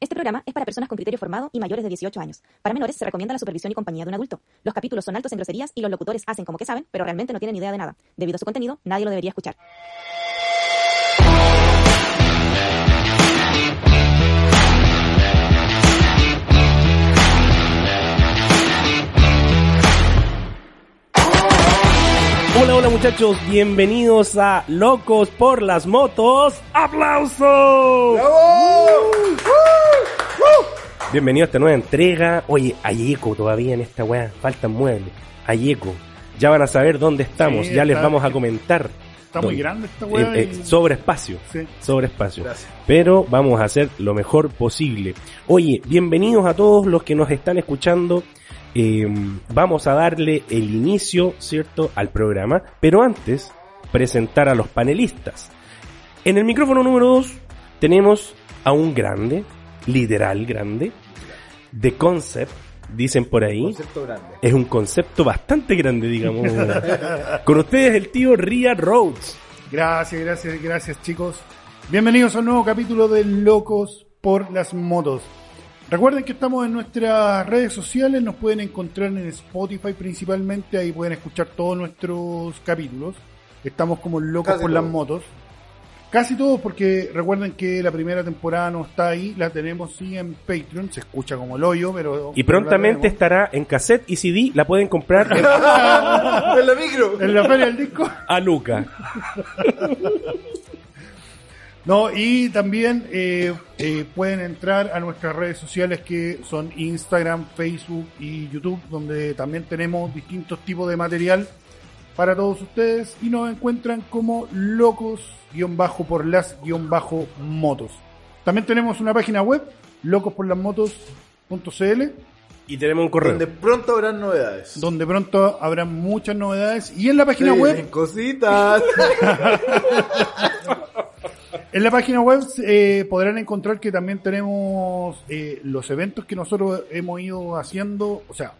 Este programa es para personas con criterio formado y mayores de 18 años. Para menores se recomienda la supervisión y compañía de un adulto. Los capítulos son altos en groserías y los locutores hacen como que saben, pero realmente no tienen idea de nada. Debido a su contenido, nadie lo debería escuchar. Hola, hola muchachos, bienvenidos a Locos por las Motos. ¡Aplauso! Bienvenido a esta nueva entrega. Oye, hay eco todavía en esta weá, faltan muebles. Hay eco. Ya van a saber dónde estamos, Sí, ya les vamos a comentar. Está muy grande esta weá. Eh, eh, sobre espacio. Sí. Sobre espacio. Gracias. Pero vamos a hacer lo mejor posible. Oye, bienvenidos a todos los que nos están escuchando. Eh, vamos a darle el inicio, ¿cierto?, al programa. Pero antes, presentar a los panelistas. En el micrófono número 2 tenemos a un grande, literal grande, de concept, dicen por ahí. Concepto grande. Es un concepto bastante grande, digamos. Con ustedes el tío Ria Rhodes. Gracias, gracias, gracias chicos. Bienvenidos a un nuevo capítulo de Locos por las Motos. Recuerden que estamos en nuestras redes sociales, nos pueden encontrar en Spotify principalmente, ahí pueden escuchar todos nuestros capítulos. Estamos como Locos Casi por las. Motos. Casi todos porque recuerden que la primera temporada no está ahí, la tenemos sí en Patreon, se escucha como el hoyo, pero... Y prontamente estará en cassette y CD. La pueden comprar en- ¡En la micro! En la feria del disco. a Luca. No, y también eh, eh, pueden entrar a nuestras redes sociales que son Instagram, Facebook y YouTube, donde también tenemos distintos tipos de material para todos ustedes y nos encuentran como locos guion bajo por las guion bajo motos. También tenemos una página web, locosporlasmotos.cl, Y tenemos un correo. Donde pronto habrán novedades. donde pronto habrá muchas novedades y en la página web cositas. En la página web eh, podrán encontrar que también tenemos eh, los eventos que nosotros hemos ido haciendo, o sea,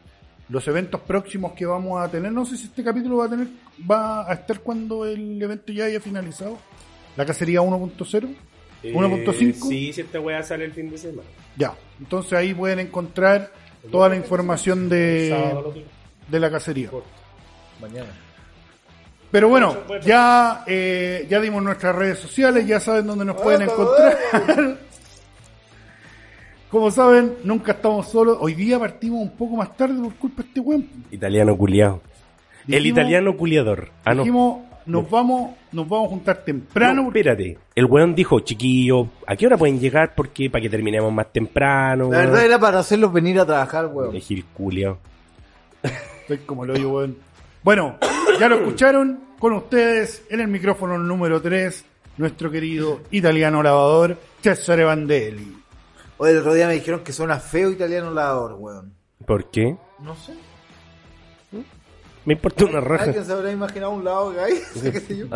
los eventos próximos que vamos a tener. No sé si este capítulo va a tener, va a estar cuando el evento ya haya finalizado. La cacería 1.0, Eh, 1.5. Sí, si esta weá sale el fin de semana. Ya, entonces ahí pueden encontrar toda la información de, de la cacería. Mañana. Pero bueno, ya, eh, ya dimos nuestras redes sociales, ya saben dónde nos pueden encontrar. Como saben, nunca estamos solos. Hoy día partimos un poco más tarde por culpa de este weón. Italiano culiado. El italiano culiador. Ah, no. Dijimos, nos vamos, nos vamos a juntar temprano. No, espérate. El weón dijo, chiquillo, ¿a qué hora pueden llegar? Porque para que terminemos más temprano. La verdad era para hacerlos venir a trabajar, weón. El Gil culiao. Estoy como el hoyo, weón. Bueno, ya lo escucharon con ustedes en el micrófono número 3, nuestro querido italiano lavador, Cesare Vandelli. Hoy el otro día me dijeron que suena feo italiano lavador, weón. ¿Por qué? No sé. Me importa una raja. ¿Alguien se habrá imaginado un lado que hay? ¿Qué sé yo?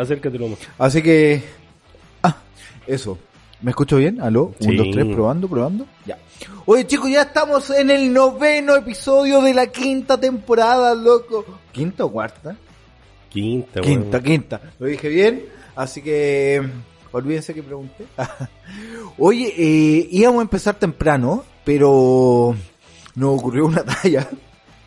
Así que. Ah, eso. ¿Me escucho bien? ¿Aló? Sí. Un, dos, tres, probando, probando. Ya. Oye, chicos, ya estamos en el noveno episodio de la quinta temporada, loco. ¿Quinta o cuarta? Quinta. Quinta, quinta. Lo dije bien. Así que. Olvídense que pregunté. Oye, eh, íbamos a empezar temprano, pero nos ocurrió una talla.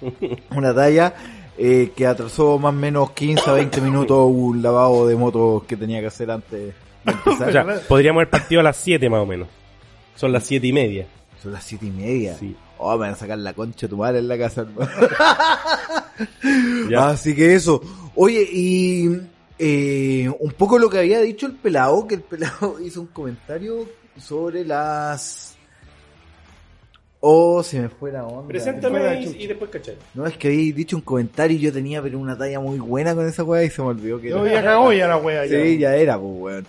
Una talla eh, que atrasó más o menos 15 a 20 minutos un lavado de motos que tenía que hacer antes de empezar. O sea, podríamos haber partido a las 7 más o menos. Son las siete y media. Son las 7 y media. Sí. Oh, me van a sacar la concha de tu madre en la casa. Así que eso. Oye, y eh, un poco lo que había dicho el pelado, que el pelado hizo un comentario sobre las... Oh, se me fue la onda. Preséntame y, y después cachai. No, es que había dicho un comentario y yo tenía pero una talla muy buena con esa weá y se me olvidó que Yo era. ya cagó ya la wea. ya. Sí, ya era, pues, weón.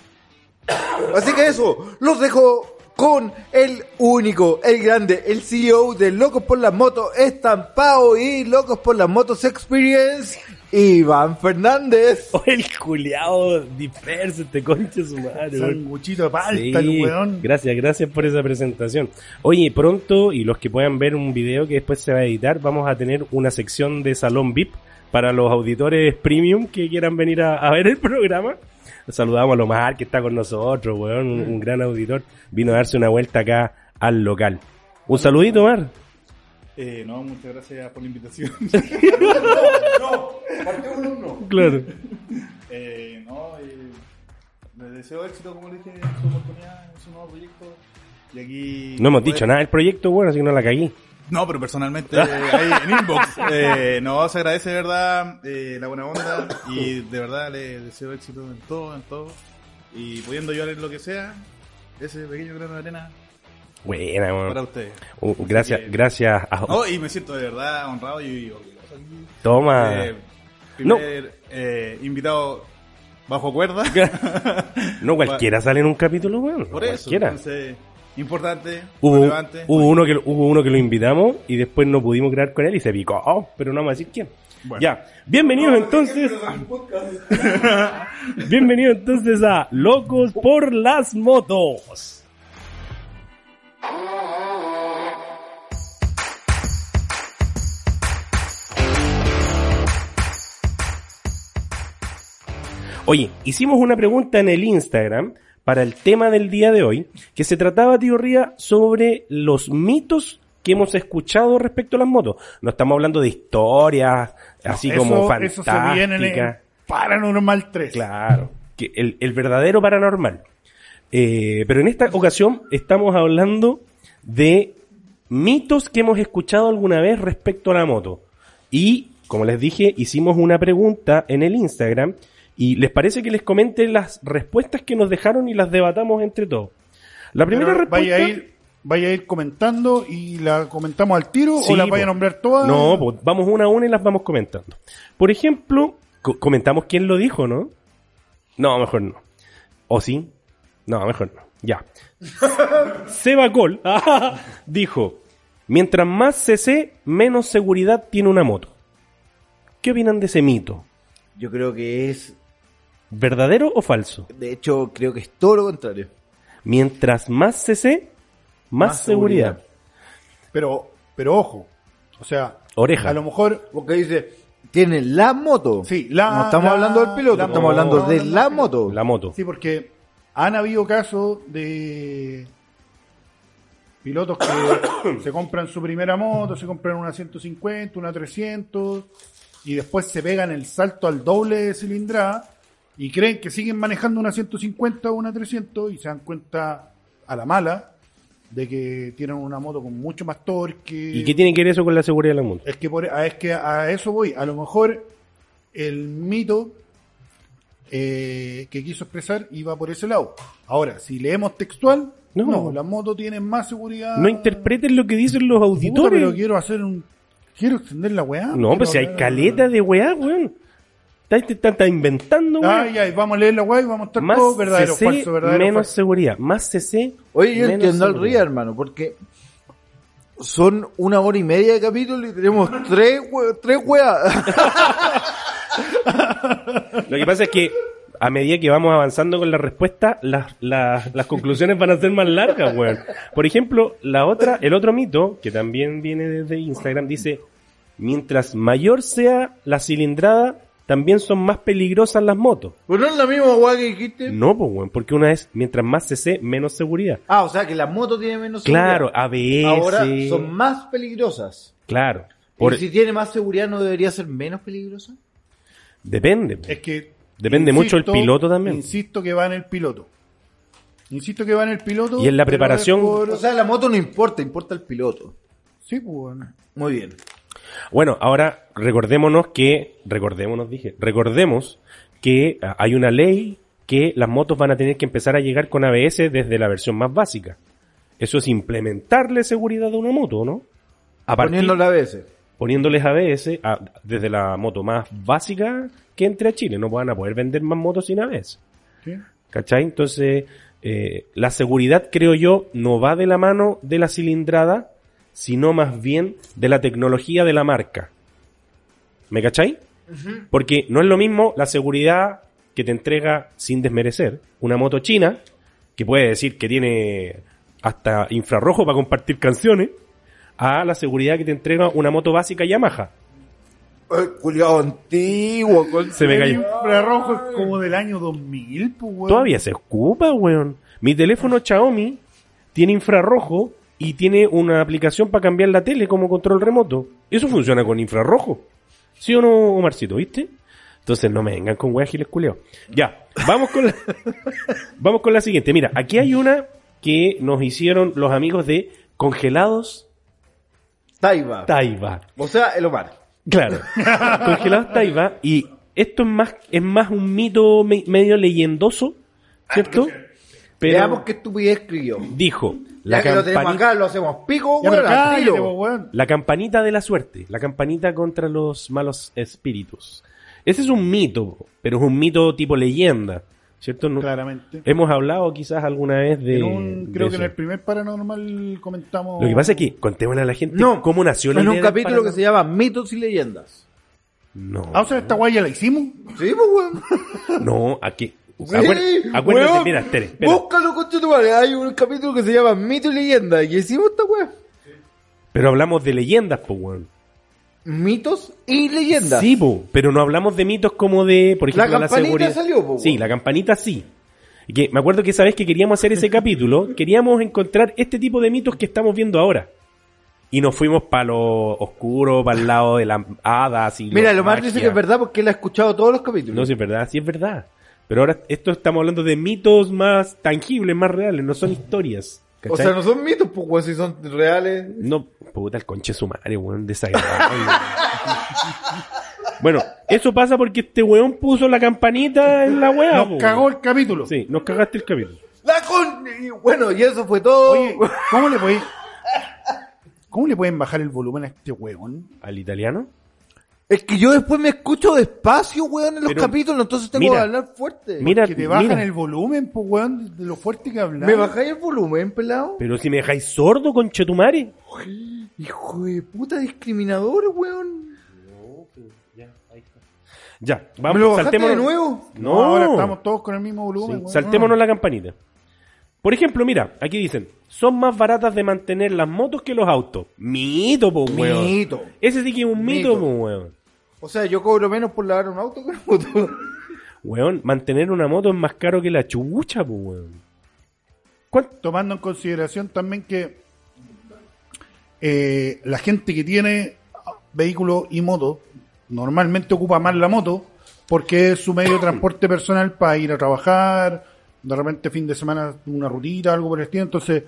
Así que eso, los dejo con el único, el grande, el CEO de Locos por las Motos Estampado y Locos por las Motos Experience, Iván Fernández. Oh, el culiao disperso, este concha de su madre. Sanguchito de palta, Sí, el weón. gracias, gracias por esa presentación. Oye, pronto, y los que puedan ver un video que después se va a editar, vamos a tener una sección de salón VIP para los auditores premium que quieran venir a, a ver el programa. Saludamos a Lomar, que está con nosotros, weón, un, un gran auditor. Vino a darse una vuelta acá al local. Un saludito, Mar. Eh, no, muchas gracias por la invitación. No, partió con un no. Claro. eh, no, eh, les deseo éxito, como les dije, en su oportunidad, en su nuevo proyecto. Y aquí. No hemos dicho nada del proyecto, bueno, así que no la cagué. No, pero personalmente, eh, ahí en inbox. Eh, no, se agradece de verdad eh, la buena onda y de verdad le deseo éxito en todo, en todo. Y pudiendo ayudar en lo que sea, ese pequeño grano de arena Buena, para weón. ustedes. Uh, gracias, que- gracias. a- No, y me siento de verdad honrado y orgulloso. Toma. Eh, primer eh, invitado bajo cuerda. No cualquiera sale en un capítulo, weón. Por eso, Cualquiera. entonces, importante, Hubo, relevante. hubo uno que hubo uno que lo invitamos y después no pudimos crear con él y se picó, pero no vamos a decir quién. Bueno. Ya, bienvenidos entonces. bienvenidos entonces a Locos por las Motos. Oye, hicimos una pregunta en el Instagram para el tema del día de hoy, que se trataba, tío Ría, sobre los mitos que hemos escuchado respecto a las motos. No estamos hablando de historias así Eso- como Eso se viene en fantásticas. el Paranormal 3. Claro, que el, el verdadero paranormal. Eh, pero en esta ocasión estamos hablando de mitos que hemos escuchado alguna vez respecto a la moto. Y, como les dije, hicimos una pregunta en el Instagram y les parece que les comente las respuestas que nos dejaron y las debatamos entre todos. La primera Pero respuesta... vaya a ir, vaya a ir comentando y la comentamos al tiro Sí, o la po. vaya a nombrar todas. No, pues vamos una a una y las vamos comentando. Por ejemplo, co- comentamos quién lo dijo, ¿no? No, mejor no. ¿O sí? No, mejor no. Ya. Seba Col dijo, mientras más CC, menos seguridad tiene una moto. ¿Qué opinan de ese mito? Yo creo que es, ¿Verdadero o falso? de hecho, creo que es todo lo contrario. Mientras más CC, más, Más seguridad. seguridad. Pero, pero ojo. O sea, Oreja. a lo mejor Porque dice, tiene la moto. Sí, la- No estamos la- hablando del piloto, la estamos moto. hablando No, de no, no, la no. moto. La moto. Sí, porque han habido casos de pilotos que se compran su primera moto, se compran una 150, una 300 y después se pegan el salto al doble de cilindrada y creen que siguen manejando una 150 o una 300 y se dan cuenta a la mala de que tienen una moto con mucho más torque. ¿Y qué tiene que ver eso con la seguridad de la moto? Es que, por, a, es que a eso voy. A lo mejor el mito eh, que quiso expresar iba por ese lado. Ahora, si leemos textual, No. no, la moto tiene más seguridad. No interpreten lo que dicen los Puta, auditores. pero quiero hacer un. Quiero extender la weá. No, quiero pues si hay caleta de weá, weón. Estás está, está inventando, weón. Ay, ay, vamos a leer la weá y vamos a estar Más todos verdadero, CC, falso, verdadero, menos falso. seguridad. Más CC, Oye, yo entiendo al. Ría, hermano, porque son una hora y media de capítulo y tenemos tres, we- tres weas. Lo que pasa es que a medida que vamos avanzando con la respuesta, las, las, las conclusiones van a ser más largas, weón. Por ejemplo, la otra, el otro mito, que también viene desde Instagram, dice, mientras mayor sea la cilindrada, también son más peligrosas las motos. Pues no es la misma wea que dijiste. No, pues, weón, porque una es, mientras más CC, menos seguridad. Ah, o sea que la moto tiene menos Claro, seguridad. ABS. Ahora son más peligrosas. Claro. Por- ¿Y si tiene más seguridad no debería ser menos peligrosa? Depende. Es que. Depende mucho del piloto también. Insisto que va en el piloto. Insisto que va en el piloto. Y en la preparación- por- O sea, la moto no importa, importa el piloto. Sí, pues. bueno. Muy bien. Bueno, ahora recordémonos que, recordémonos, dije, recordemos que ah, hay una ley que las motos van a tener que empezar a llegar con ABS desde la versión más básica. Eso es implementarle seguridad a una moto, ¿no? A partir- Poniéndola a veces. Poniéndoles ABS a- desde la moto más básica que entre a Chile. No van a poder vender más motos sin ABS. ¿sí? ¿Cachai? Entonces, eh, la seguridad, creo yo, no va de la mano de la cilindrada, sino más bien de la tecnología de la marca. ¿Me cachai? Porque no es lo mismo la seguridad que te entrega, sin desmerecer, una moto china, que puede decir que tiene hasta infrarrojo para compartir canciones, a la seguridad que te entrega una moto básica Yamaha. Culiado antiguo. Con... Se me El cayó. infrarrojo es como del año 2000, pues, weón. Todavía se ocupa, weón. Mi teléfono Xiaomi tiene infrarrojo y tiene una aplicación para cambiar la tele como control remoto. Eso funciona con infrarrojo. ¿Sí o no, Omarcito, viste? Entonces no me vengan con weas giles. Ya, vamos con la, vamos con la siguiente. Mira, aquí hay una que nos hicieron los amigos de Congelados Taiba. Taiba. o sea, el Omar. Claro. Congelados Taiba. Y esto es más, es más un mito me- medio leyendoso, ¿cierto? Pero Veamos qué estupidez escribió. dijo, Ya la que lo tenemos campanita, acá, lo hacemos pico, Ya, cállate, weón. la campanita de la suerte, la campanita contra los malos espíritus. Ese es un mito, pero es un mito tipo leyenda, ¿cierto? No- Claramente. Hemos hablado quizás alguna vez de... En un- de creo que en el primer paranormal comentamos. Lo que pasa es que contémosle a la gente No, cómo nació la en un capítulo que se llama Mitos y Leyendas. No, Ah, o sea, esta guay ya la hicimos. Sí, pues, weón. no, aquí... Sí, Acuérdate, mira, espere, espera. Búscalo, concha tu madre. Hay un capítulo que se llama Mito y Leyenda. Y hicimos esta weón. Pero hablamos de leyendas, po, weón. Mitos y leyendas. Sí, po, pero no hablamos de mitos como de, por La ejemplo, la, campanita seguridad. salió, po, Sí, la campanita sí. Que me acuerdo que esa vez que queríamos hacer ese capítulo, queríamos encontrar este tipo de mitos que estamos viendo ahora. Y nos fuimos para lo oscuro, para el lado de las hadas y Mira, lo más dice que es verdad porque él ha escuchado todos los capítulos. No, sí es verdad, sí es verdad. Pero ahora esto estamos hablando de mitos más tangibles, más reales, no son historias. O sea, no son mitos, pues, weón, si son reales. No, puta, el conche su madre, weón, desagradable. bueno, eso pasa porque este weón puso la campanita en la weá. po, Nos cagó el capítulo. Sí, nos cagaste el capítulo. La con... Bueno, y eso fue todo. Oye, ¿cómo le podéis- ¿Cómo le pueden bajar el volumen a este huevón? ¿Al italiano? Es que yo después me escucho despacio, weón, en los Pero, capítulos, entonces tengo mira, que hablar fuerte. Mira, Que te bajan mira. el volumen, pues, weón, de lo fuerte que hablas. ¿Me bajáis el volumen, pelado? Pero si me dejáis sordo, conchetumare. Hijo de puta discriminador, weón. Ya, ¿Me vamos, lo bajaste saltémonos. de nuevo? No, No, ahora estamos todos con el mismo Sí, volumen. weón. saltémonos la campanita. Por ejemplo, mira, aquí dicen, son más baratas de mantener las motos que los autos. Mito, po, weón. Mito. Ese sí que es un mito, Mito. po, weón. O sea, yo cobro menos por lavar un auto que un auto. Weón, mantener una moto es más caro que la chucha, po, weón. ¿Cuánto? Tomando en consideración también que eh, la gente que tiene vehículo y moto normalmente ocupa más la moto porque es su medio de transporte personal para ir a trabajar, de repente fin de semana una rutita, algo por el estilo. Entonces,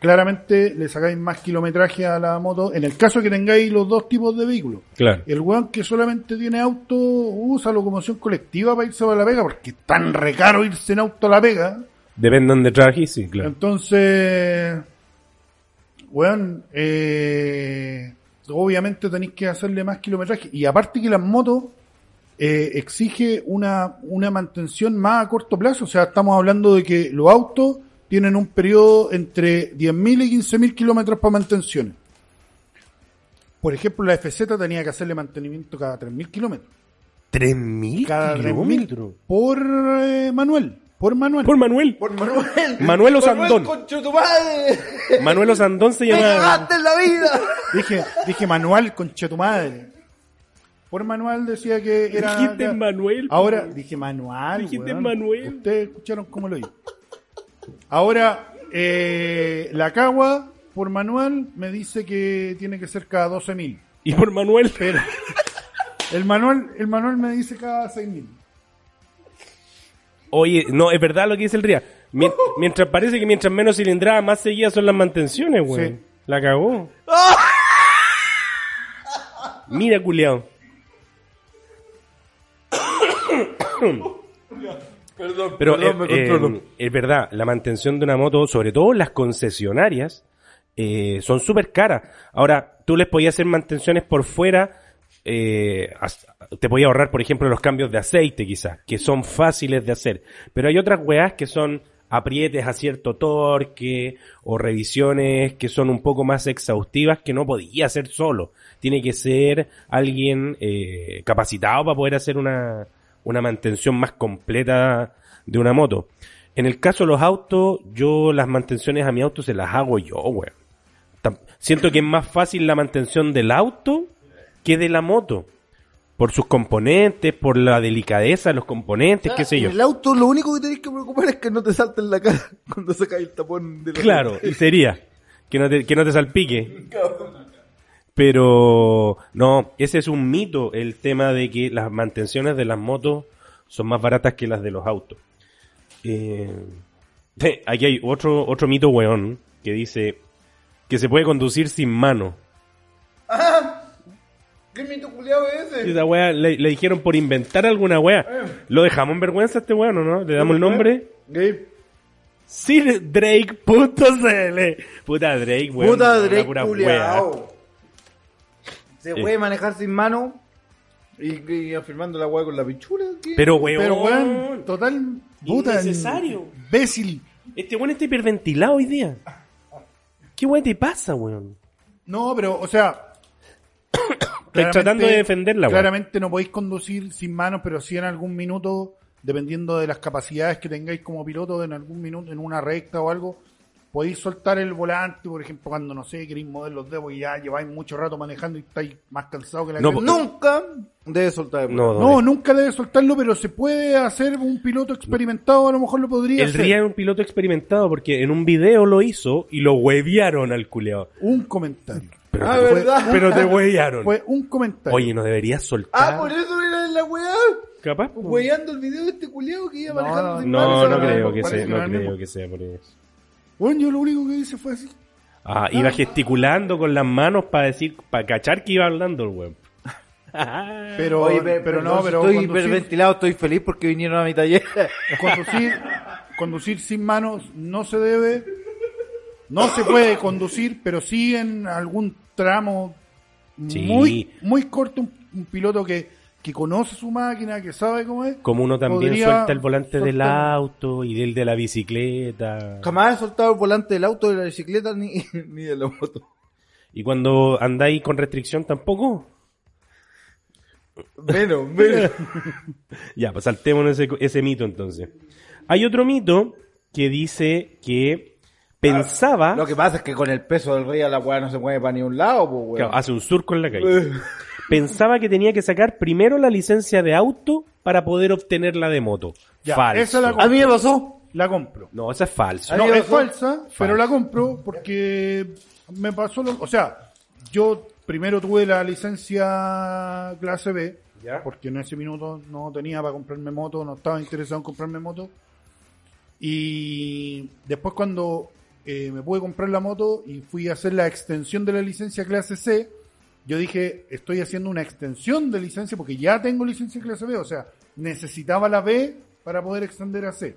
claramente le sacáis más kilometraje a la moto en el caso que tengáis los dos tipos de vehículos. Claro. El weón que solamente tiene auto usa locomoción colectiva para irse a la pega porque es tan recaro irse en auto a la pega. Depende de trabajes, sí, claro. Entonces, weón, eh, obviamente tenéis que hacerle más kilometraje. Y aparte que las motos eh, exige una, una mantención más a corto plazo. O sea, estamos hablando de que los autos tienen un periodo entre 10.000 y 15.000 kilómetros para mantenciones. Por ejemplo, la FZ tenía que hacerle mantenimiento cada 3.000 kilómetros. ¿3.000 Cada 3.000 kilómetros? por eh, manual. Por manual. Por Manuel. Por Manuel. Manuel Osandón. Manuel Osandón se Me llama... cagaste en la vida. Dije, dije manual, concha tu madre. Por manual decía que era. Dijiste Manuel. Ahora dije manual. Dijiste weón. Manuel. Ustedes escucharon cómo lo digo. Ahora, eh, la cagua por manual me dice que tiene que ser cada 12.000. Y por Manuel. Pero el manual, el manual me dice cada 6.000. Oye, no, es verdad lo que dice el Ría. Mien- mientras parece que mientras menos cilindrada, más seguidas son las mantenciones, güey. Sí. La cagó. Mira, culiao. Perdón, Pero perdón, me eh, controlo. eh, es verdad, la mantención de una moto, sobre todo las concesionarias, eh, son súper caras. Ahora, tú les podías hacer mantenciones por fuera, eh, te podías ahorrar, por ejemplo, los cambios de aceite quizás, que son fáciles de hacer. Pero hay otras weas que son aprietes a cierto torque o revisiones que son un poco más exhaustivas que no podía hacer solo. Tiene que ser alguien eh, capacitado para poder hacer una, una mantención más completa de una moto. En el caso de los autos, yo las mantenciones a mi auto se las hago yo, weón. Siento que es más fácil la mantención del auto que de la moto. Por sus componentes, por la delicadeza de los componentes, qué sé yo. El auto lo único que tenés que preocupar es que no te salte en la cara cuando sacas el tapón de la Claro, y sería. Que no te, que no te salpique. Pero, no, ese es un mito, el tema de que las mantenciones de las motos son más baratas que las de los autos. Eh, aquí hay otro, otro mito weón que dice que se puede conducir sin mano. ¿Qué mito culiado es ese? Esa wea le, le dijeron por inventar alguna wea. ¿Lo dejamos en vergüenza a este weón o no? ¿Le damos el nombre? Gay. SirDrake.cl Puta Drake, weón. Puta Drake culiao. Se puede manejar sin mano y, y afirmando la weá con la pichula. ¿qué? Pero weón. Pero, weón, total. Puta, Innecesario. Imbécil. Este weón está hiperventilado hoy día. ¿Qué weón te pasa, weón? No, pero, o sea. Estoy tratando de defenderla, weón. Claramente no podéis conducir sin manos, pero sí en algún minuto, dependiendo de las capacidades que tengáis como piloto, en algún minuto, en una recta o algo, podéis soltar el volante, por ejemplo, cuando no sé, queréis mover los dedos y ya lleváis mucho rato manejando y estáis más cansados que la No. Nunca debe soltar el No, No, nunca debe soltarlo, pero se puede hacer un piloto experimentado, a lo mejor lo podría El hacer. Ria es un piloto experimentado porque en un video lo hizo y lo huevearon al culeado. Un comentario. Pero, Ah, te, ¿verdad? pero te huevearon. Fue un comentario. Oye, no deberías soltar. Ah, por eso era la weá. Capaz. Weyando el video de este culiao que iba No, manejando no, sin No, no creo que sea, no creo que sea por eso. Bueno, yo lo único que hice fue así. Ah, iba gesticulando con las manos para decir, para cachar que iba hablando el weón. Pero, Oye, pero, no, pero estoy hiperventilado, estoy feliz porque vinieron a mi taller. conducir, conducir sin manos no se debe, no se puede conducir, pero sí en algún tramo Sí. muy, muy corto, un, un piloto que, que conoce su máquina, que sabe cómo es. Como uno también suelta el volante del auto y del de la bicicleta. Jamás he soltado el volante del auto, de la bicicleta, ni, ni de la moto. Y cuando andáis con restricción tampoco. Menos, menos. Ya, pues saltémonos ese, ese mito entonces. Hay otro mito que dice que pensaba... Lo que pasa es que con el peso del rey a la weá no se mueve para ni un lado, pues weón. Claro, hace un surco en la calle. Pensaba que tenía que sacar primero la licencia de auto para poder obtener la de moto. Ya, falso. esa la- A mí me pasó. La compro. No, esa es falso. A No, es falsa, pero la compro porque me pasó lo... O sea, yo primero tuve la licencia clase B, Ya. porque en ese minuto no tenía para comprarme moto, no estaba interesado en comprarme moto. Y después cuando eh, me pude comprar la moto y fui a hacer la extensión de la licencia clase C, yo dije, estoy haciendo una extensión de licencia porque ya tengo licencia clase B, o sea, necesitaba la B para poder extender a C.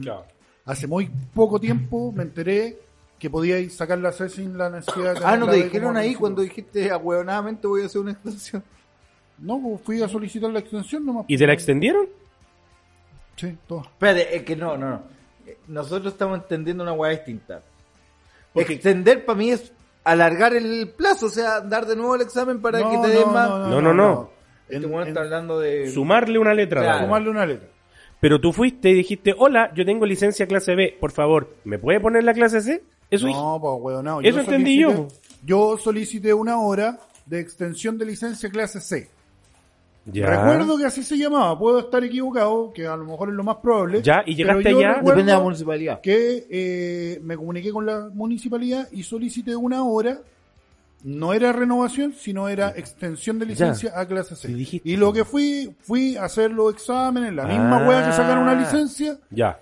Claro. Hace muy poco tiempo me enteré que podíais sacar la C sin la necesidad de Ah, no la te B dijeron ahí cuando dijiste ahueonadamente voy a hacer una extensión. No, pues fui a solicitar la extensión nomás. ¿Y te la extendieron? Sí, todo. Espérate, es que no, no, no. Eh, Nosotros estamos entendiendo una weá distinta. Porque- Extender para mí es alargar el plazo, o sea, dar de nuevo el examen para que te den más. No, no, no. Este En- está hablando de. Sumarle una letra. Claro. Sumarle una letra. Pero tú fuiste y dijiste, hola, yo tengo licencia clase B, por favor, ¿me puede poner la clase C? Eso. No, pues weón, Eso entendí yo. Yo solicité una hora de extensión de licencia clase C. Ya. Recuerdo que así se llamaba, puedo estar equivocado, que a lo mejor es lo más probable. Ya, y llegaste allá. Depende de la municipalidad. Que eh, me comuniqué con la municipalidad y solicité una hora. No era renovación, sino era extensión de licencia a clase C. Sí, dijiste. y lo que fui, fui a hacer los exámenes, la misma Ah. wea que sacar una licencia, Ya.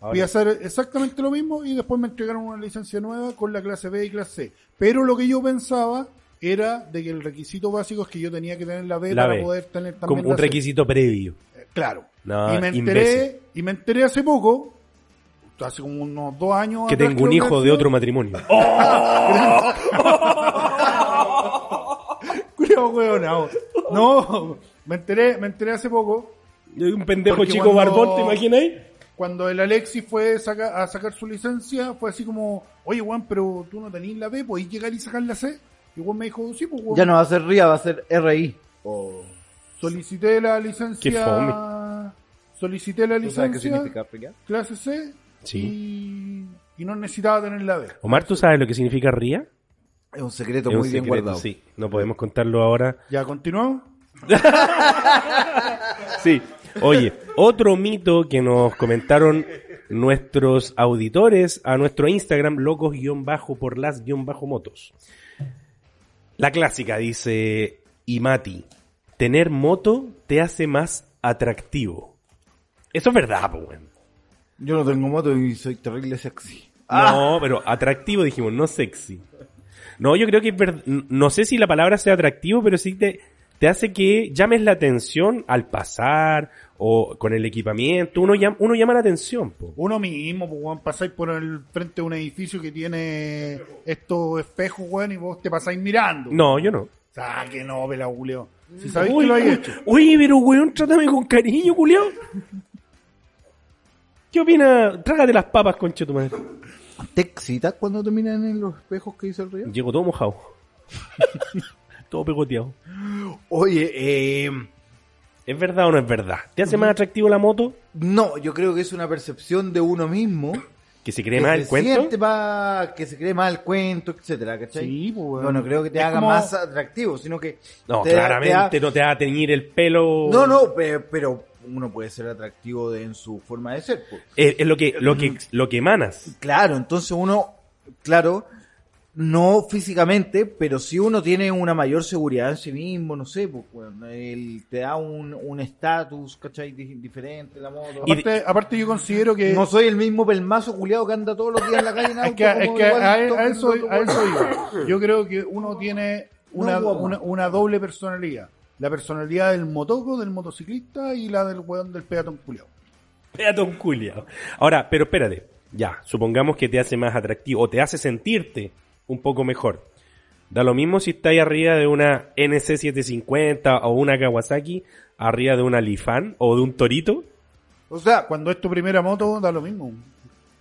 Fui a hacer exactamente lo mismo y después me entregaron una licencia nueva con la clase B y clase C. Pero lo que yo pensaba era de que el requisito básico es que yo tenía que tener la B La para B. poder tener también Como un la C. requisito previo. Eh, Claro. No, y me imbécil. enteré, y me enteré hace poco, hace como unos dos años. Que atrás, tengo un hijo de otro matrimonio. Hueonao. No, me enteré, me enteré hace poco Un pendejo chico cuando- barbón, ¿te imagináis? cuando el Alexis fue saca- a sacar su licencia, fue así como, oye Juan, pero tú no tenés la B, podés llegar y sacar la C. Y Juan me dijo, sí, pues Juan. Ya no va a ser RIA, va a ser RI. Solicité la Qué licencia. fome. Solicité la ¿Tú sabes qué licencia, significa RIA? clase C, Sí. y, y no necesitaba tener la B. Omar, ¿tú sabes lo que significa RIA? Es un secreto Es un muy bien secreto, guardado. Sí, no podemos contarlo ahora. ¿Ya continuó? Sí. Oye, otro mito que nos comentaron nuestros auditores a nuestro Instagram, locos-por las-motos. La clásica dice Imati, tener moto te hace más atractivo. Eso es verdad, pues, weón. Yo no tengo moto y soy terrible sexy. No, pero atractivo dijimos, no sexy. No, yo creo que no sé si la palabra sea atractivo, pero sí te, te hace que llames la atención al pasar o con el equipamiento. Uno llama, uno llama la atención. po. Uno mismo, pues, weón, pasáis por el frente de un edificio que tiene estos espejos, weón, y vos te pasáis mirando. No, yo no. O sea, que no, pela Julio. Si sabéis Uy, que lo hay hecho. Oye, pero weón, trátame con cariño, culiao. ¿Qué opina? Trágate las papas, concha tu madre. ¿Te excitas cuando te miran en los espejos que dice el río? Llego todo mojado. todo pegoteado. Oye, eh, ¿Es verdad o no es verdad? ¿Te hace más atractivo la moto? no, yo creo que es una percepción de uno mismo. ¿Que se cree que más se el cuento? más- que se cree más el cuento, etcétera, ¿cachai? Sí, pues. Bueno, creo que te Es haga como- más atractivo, sino que... No, te da- claramente te da- no te va a teñir el pelo. No, no, pe- pero uno puede ser atractivo de- en su forma de ser. pues. Es, es lo que, lo que, lo que emanas. Claro, entonces uno, claro, no físicamente, pero si uno tiene una mayor seguridad en sí mismo, no sé, pues, bueno, él te da un un estatus, ¿cachai? Di- diferente la moto. Y- Aparte, aparte yo considero que... no soy el mismo pelmazo culiado que anda todos los días en la calle en Es auto, que, es como que a, todo a iba. Yo creo que uno tiene una, No, una, una doble personalidad. La personalidad del motoco, del motociclista y la del weón del peatón culiao. Peatón culiao. Ahora, pero espérate. Ya, supongamos que te hace más atractivo o te hace sentirte un poco mejor. Da lo mismo si estás arriba de una NC750 o una Kawasaki, arriba de una Lifan o de un Torito. O sea, Cuando es tu primera moto, da lo mismo.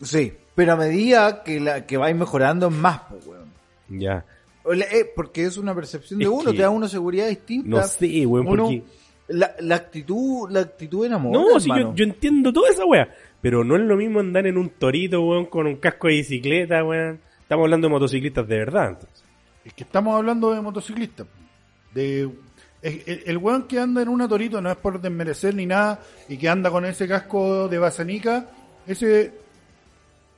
sí, pero a medida que, la, que vais mejorando es más, pues, weón. Ya. Eh, porque es una percepción de Es uno, que- te da una seguridad distinta. No sé, weón, Uno- porque... la, la actitud, la actitud enamora, No, sí, yo, yo entiendo toda esa weá. Pero no es lo mismo andar en un torito, weón, con un casco de bicicleta, weón. Estamos hablando de motociclistas de verdad. entonces. Es que estamos hablando de motociclistas. De, el, el weón que anda en una torito no es por desmerecer ni nada y que anda con ese casco de basanica, ese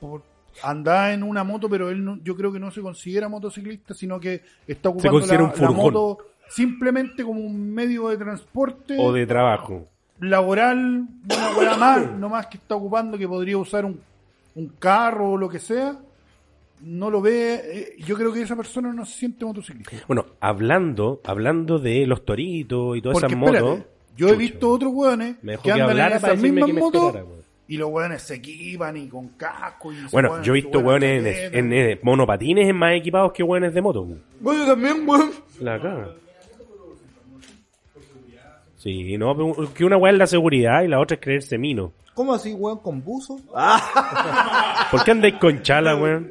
por- anda en una moto, pero él no- yo creo que no se considera motociclista, sino que está ocupando considera la, un la furgón. moto simplemente como un medio de transporte O de trabajo. laboral, una weá más, no más que está ocupando que podría usar un, un carro o lo que sea. No lo ve, eh, yo creo que esa persona no se siente motociclista. Bueno, hablando, hablando de los toritos y todas Porque esas motos. yo he visto otros hueones que que andan en esas mismas motos y los hueones se equipan y con casco. Y Bueno, yo he visto buena weones en, chaqueta. en- en monopatines más equipados que weones de moto. Bueno, también, weón. La caga. Sí, no, pero que una weá es la seguridad y la otra es creerse mino. ¿Cómo así, weón, con buzo? Ah, ¿Por qué andáis con chala, weón?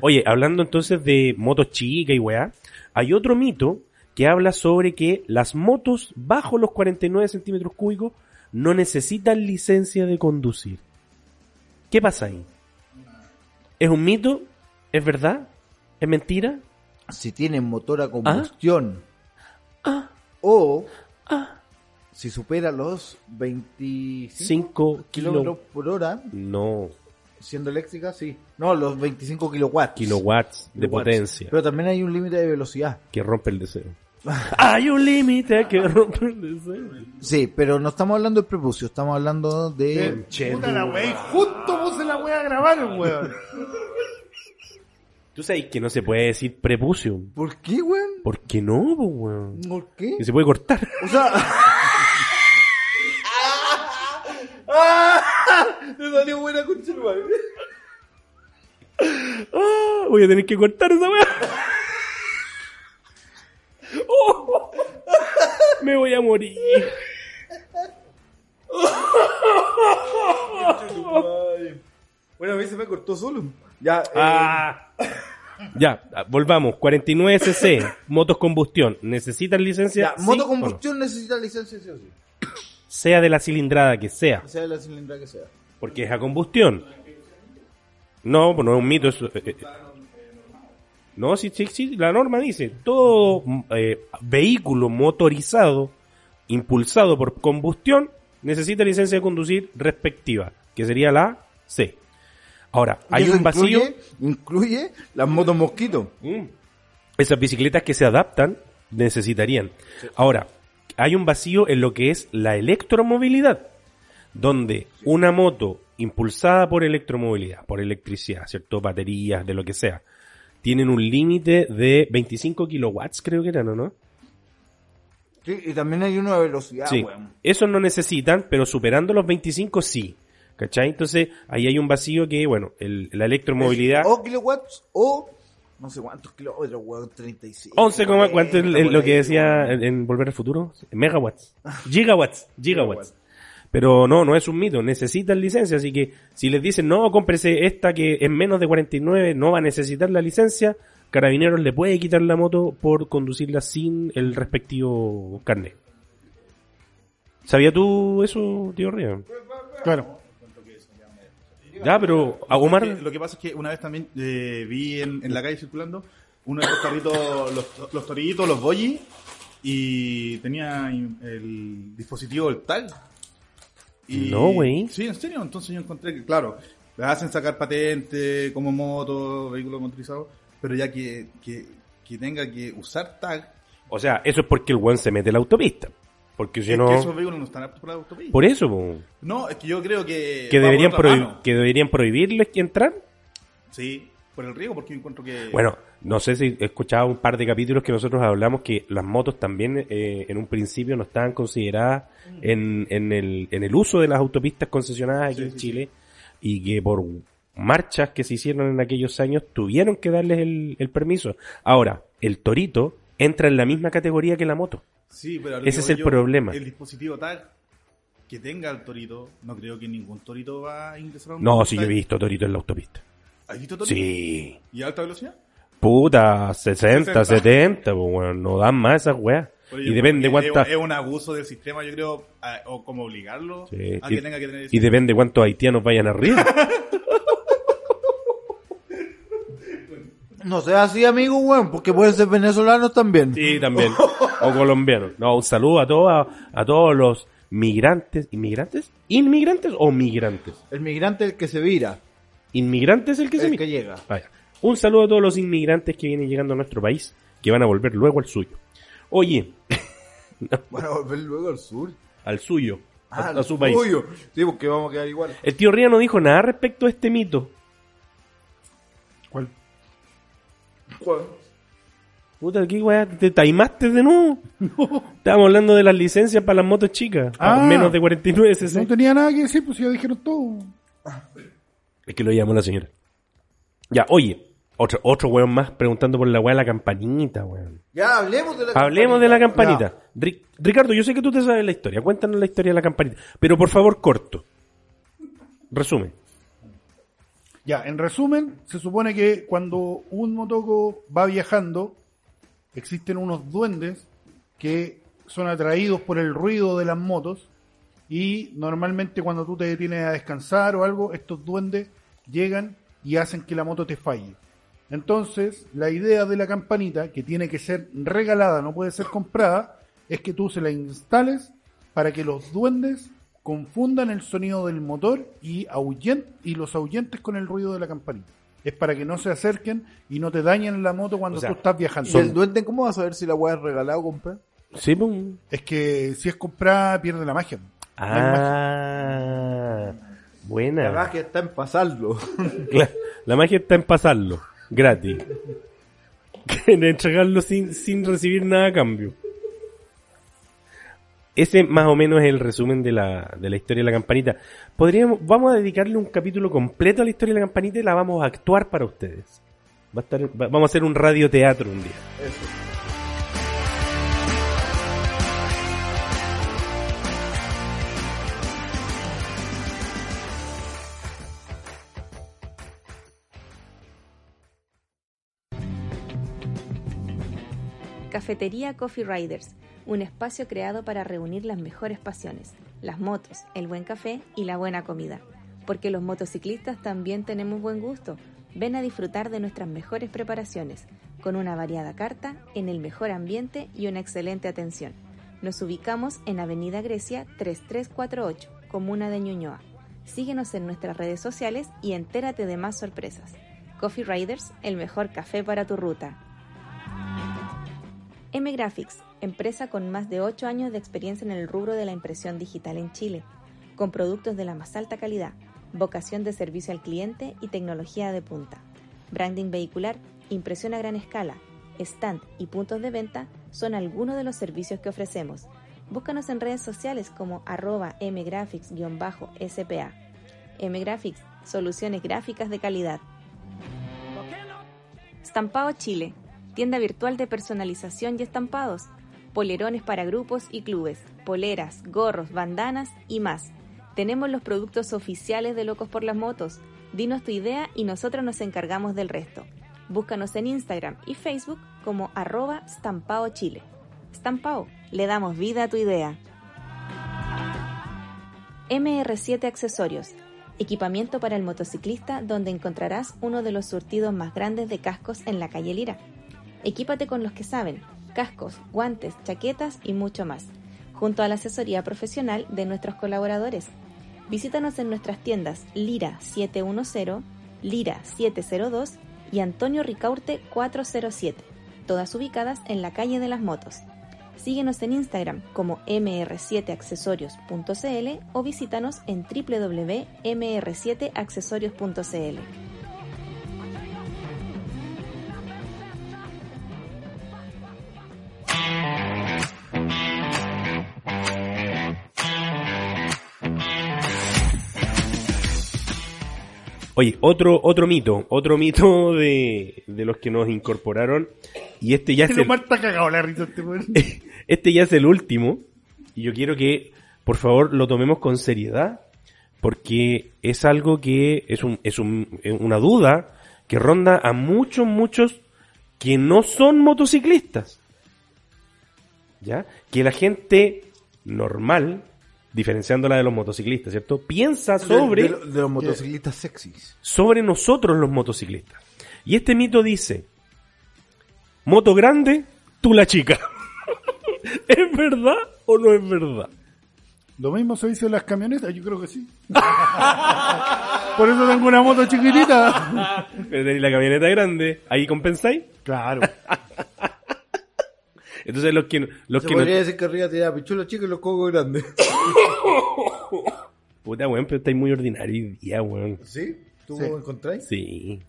Oye, hablando entonces de motos chicas y weá, hay otro mito que habla sobre que las motos bajo los 49 centímetros cúbicos no necesitan licencia de conducir. ¿Qué pasa ahí? ¿Es un mito? ¿Es verdad? ¿Es mentira? si tienen motor a combustión o si supera los 25 5 kilómetros kilo... por hora, No, siendo eléctrica, sí. No, los 25 kilowatts. kilowatts de Kilowatts. potencia Pero también hay un límite de velocidad. que rompe el deseo. Hay un límite que rompe el deseo. Sí, pero no estamos hablando del prepucio, estamos hablando de... Eh, Puta la wea, y justo puse la wea a grabar, weón. Tú sabes que no se puede decir prepucio. ¿Por qué, weón? ¿Por qué no, po, weón? ¿Por qué? Que se puede cortar. O sea... Me salió buena con Ah, voy a tener que cortar esa weá. Oh, me voy a morir. Bueno, a mí se me cortó solo. Ya, eh, Ah. Ya, volvamos. 49cc, motos combustión. ¿Necesitan licencia? ya, ¿Sí moto o no? combustión necesita licencia sí o sí. Sea de la cilindrada que sea. Sea la cilindrada que sea. Porque es a combustión. No, pues no es un mito. Eso, eh, eh. No, sí, sí, sí, la norma dice, todo mm, eh, vehículo motorizado, impulsado por combustión, necesita licencia de conducir respectiva, que sería la C. Ahora, hay Eso un vacío. Incluye, incluye las motos mosquito. Mm. Esas bicicletas que se adaptan necesitarían. Ahora, hay un vacío en lo que es la electromovilidad, donde una moto impulsada por electromovilidad, por electricidad, ¿cierto? Baterías, de lo que sea, tienen un límite de 25 kilowatts, creo que eran, ¿o no? Sí, y también hay una velocidad, sí. weón. Esos no necesitan, pero superando los 25 sí. ¿Cachai? Entonces, ahí hay un vacío que, bueno, el- la electromovilidad... O kilowatts o no sé cuántos kilómetros, weón, 35. 11, coma- ¿cuánto es el- el- por lo que decía en, en Volver al Futuro? Megawatts. Gigawatts. Gigawatts. Pero no, no es un mito. Necesitan licencia. Así que si les dicen, no, cómprese esta que es menos de 49, no va a necesitar la licencia, Carabineros le puede quitar la moto por conducirla sin el respectivo carnet. ¿Sabía tú eso, tío Ría? Claro. Ya, pero a Omar... Lo que, pasa es que una vez también eh, vi en, en la calle circulando uno de estos carritos, los, los torillitos, los boyi, y tenía el dispositivo del tal. Y- No, güey. Sí, en serio. Entonces yo encontré que, claro, le hacen sacar patente como moto, vehículo motorizado, pero ya que, que, que tenga que usar tag, O sea, eso es porque el weón se mete en la autopista. Porque si es no... que esos vehículos no están aptos para. Por eso, po. No, es que yo creo que... que deberían, que deberían prohibirles que entrar. Sí, por el riesgo, porque yo encuentro que... Bueno, no sé si he escuchado un par de capítulos que nosotros hablamos que las motos también eh, en un principio no estaban consideradas en, en, el, en el uso de las autopistas concesionadas aquí Sí, en sí, Chile y que por marchas que se hicieron en aquellos años tuvieron que darles el, el permiso. Ahora, el torito entra en la misma categoría que la moto. Sí, pero Ese es el problema. El dispositivo tag que tenga el torito, no creo que ningún torito va a ingresar a un No, si yo he visto torito en la autopista. ¿Has visto torito? Sí. ¿Y a alta velocidad? Puta, 60, 60. 70, pues bueno, no dan más esas weas. Y depende cuántas... Es, un abuso del sistema, yo creo, a- o como obligarlo Sí, a y- que tenga que tener Y depende cuántos haitianos vayan arriba. No sea así, amigo, weón, porque pueden ser venezolanos también. Sí, también. O colombianos. No, un saludo a todos, a, a todos los migrantes. ¿Inmigrantes? ¿Inmigrantes o migrantes? El migrante el que se vira, ¿Inmigrantes el que se el mi- que llega. Vaya. Un saludo a todos los inmigrantes que vienen llegando a nuestro país, que van a volver luego al suyo. Oye, Van a volver luego al sur. al suyo, Ah, a al su país. suyo. Sí, porque vamos a quedar igual. El tío Ría no dijo nada respecto a este mito. ¿Cuál? Puta, ¿qué weá? ¿Te taimaste de nuevo? Estábamos hablando de las licencias para las motos chicas. a Ah. menos de 49 cc. No tenía nada que decir, pues ya dijeron todo. Es que lo llamó la señora. Ya, oye, otro, otro weón más preguntando por la weá de la campanita, weón. Ya, hablemos de la Hablemos de la campanita. campanita. Ri- Ricardo, yo sé que tú te sabes la historia. Cuéntanos la historia de la campanita. Pero por favor, corto. Resumen. Ya, en resumen, se supone que cuando un motoco va viajando, existen unos duendes que son atraídos por el ruido de las motos y normalmente cuando tú te detienes a descansar o algo, estos duendes llegan y hacen que la moto te falle. Entonces, la idea de la campanita, que tiene que ser regalada, no puede ser comprada, es que tú se la instales para que los duendes confundan el sonido del motor y, ahuyen- y los ahuyentes con el ruido de la campanita. Es para que no se acerquen y no te dañen la moto cuando O sea, tú estás viajando. ¿Y el duende cómo va a saber si la weá es regalada o comprada? Sí, pum. Es que si es comprada, pierde la magia. Ah, buena. La magia está en pasarlo. La magia está en pasarlo, gratis. En entregarlo sin, sin recibir nada a cambio. Ese más o menos es el resumen de la, de la historia de la campanita. Podríamos, vamos a dedicarle un capítulo completo a la historia de la campanita y la vamos a actuar para ustedes. Va a estar, va- vamos a hacer un radioteatro un día. Cafetería Coffee Riders, un espacio creado para reunir las mejores pasiones, las motos, el buen café y la buena comida. Porque los motociclistas también tenemos buen gusto. Ven a disfrutar de nuestras mejores preparaciones, con una variada carta, en el mejor ambiente y una excelente atención. Nos ubicamos en Avenida Grecia 3348, Comuna de Ñuñoa. Síguenos en nuestras redes sociales y entérate de más sorpresas. Coffee Riders, el mejor café para tu ruta. M Graphics, empresa con más de 8 años de experiencia en el rubro de la impresión digital en Chile, con productos de la más alta calidad, vocación de servicio al cliente y tecnología de punta. Branding vehicular, impresión a gran escala, stand y puntos de venta son algunos de los servicios que ofrecemos. Búscanos en redes sociales como arroba mgraphics-spa. mgraphics, soluciones gráficas de calidad. Estampado Chile, tienda virtual de personalización y estampados, polerones para grupos y clubes, poleras, gorros, bandanas y más. Tenemos los productos oficiales de Locos por las Motos. Dinos tu idea y nosotros nos encargamos del resto. Búscanos en Instagram y Facebook como arroba Stampao Chile. Stampao, le damos vida a tu idea. MR7 Accesorios, equipamiento para el motociclista donde encontrarás uno de los surtidos más grandes de cascos en la calle Lira. Equípate con los que saben, cascos, guantes, chaquetas y mucho más, junto a la asesoría profesional de nuestros colaboradores. Visítanos en nuestras tiendas Lira 710, Lira 702 y Antonio Ricaurte 407, todas ubicadas en la calle de las motos. Síguenos en Instagram como mr7accesorios.cl o visítanos en www.mr7accesorios.cl. Oye, otro, otro mito, otro mito de, de los que nos incorporaron. Y este ya es el, cagado la risa este este ya es el último. Y yo quiero que, por favor, lo tomemos con seriedad. Porque es algo que es, un, es un, es una duda que ronda a muchos, muchos que no son motociclistas. ¿Ya? Que la gente normal, diferenciándola de los motociclistas, ¿cierto? Piensa sobre De, de- de los motociclistas sexys. sobre nosotros los motociclistas. Y este mito dice, moto grande, tú la chica. ¿Es verdad o no es verdad? Lo mismo se dice en las camionetas, yo creo que sí. Por eso tengo una moto chiquitita. Pero tenéis la camioneta grande, ahí compensáis. Claro. Entonces los que, los Se que no... podría decir que arriba tenía pichula chica y los cocos grandes. Puta, weón, pero estáis muy ordinario día, weón. ¿Sí? ¿Tú Sí. encontráis? Sí.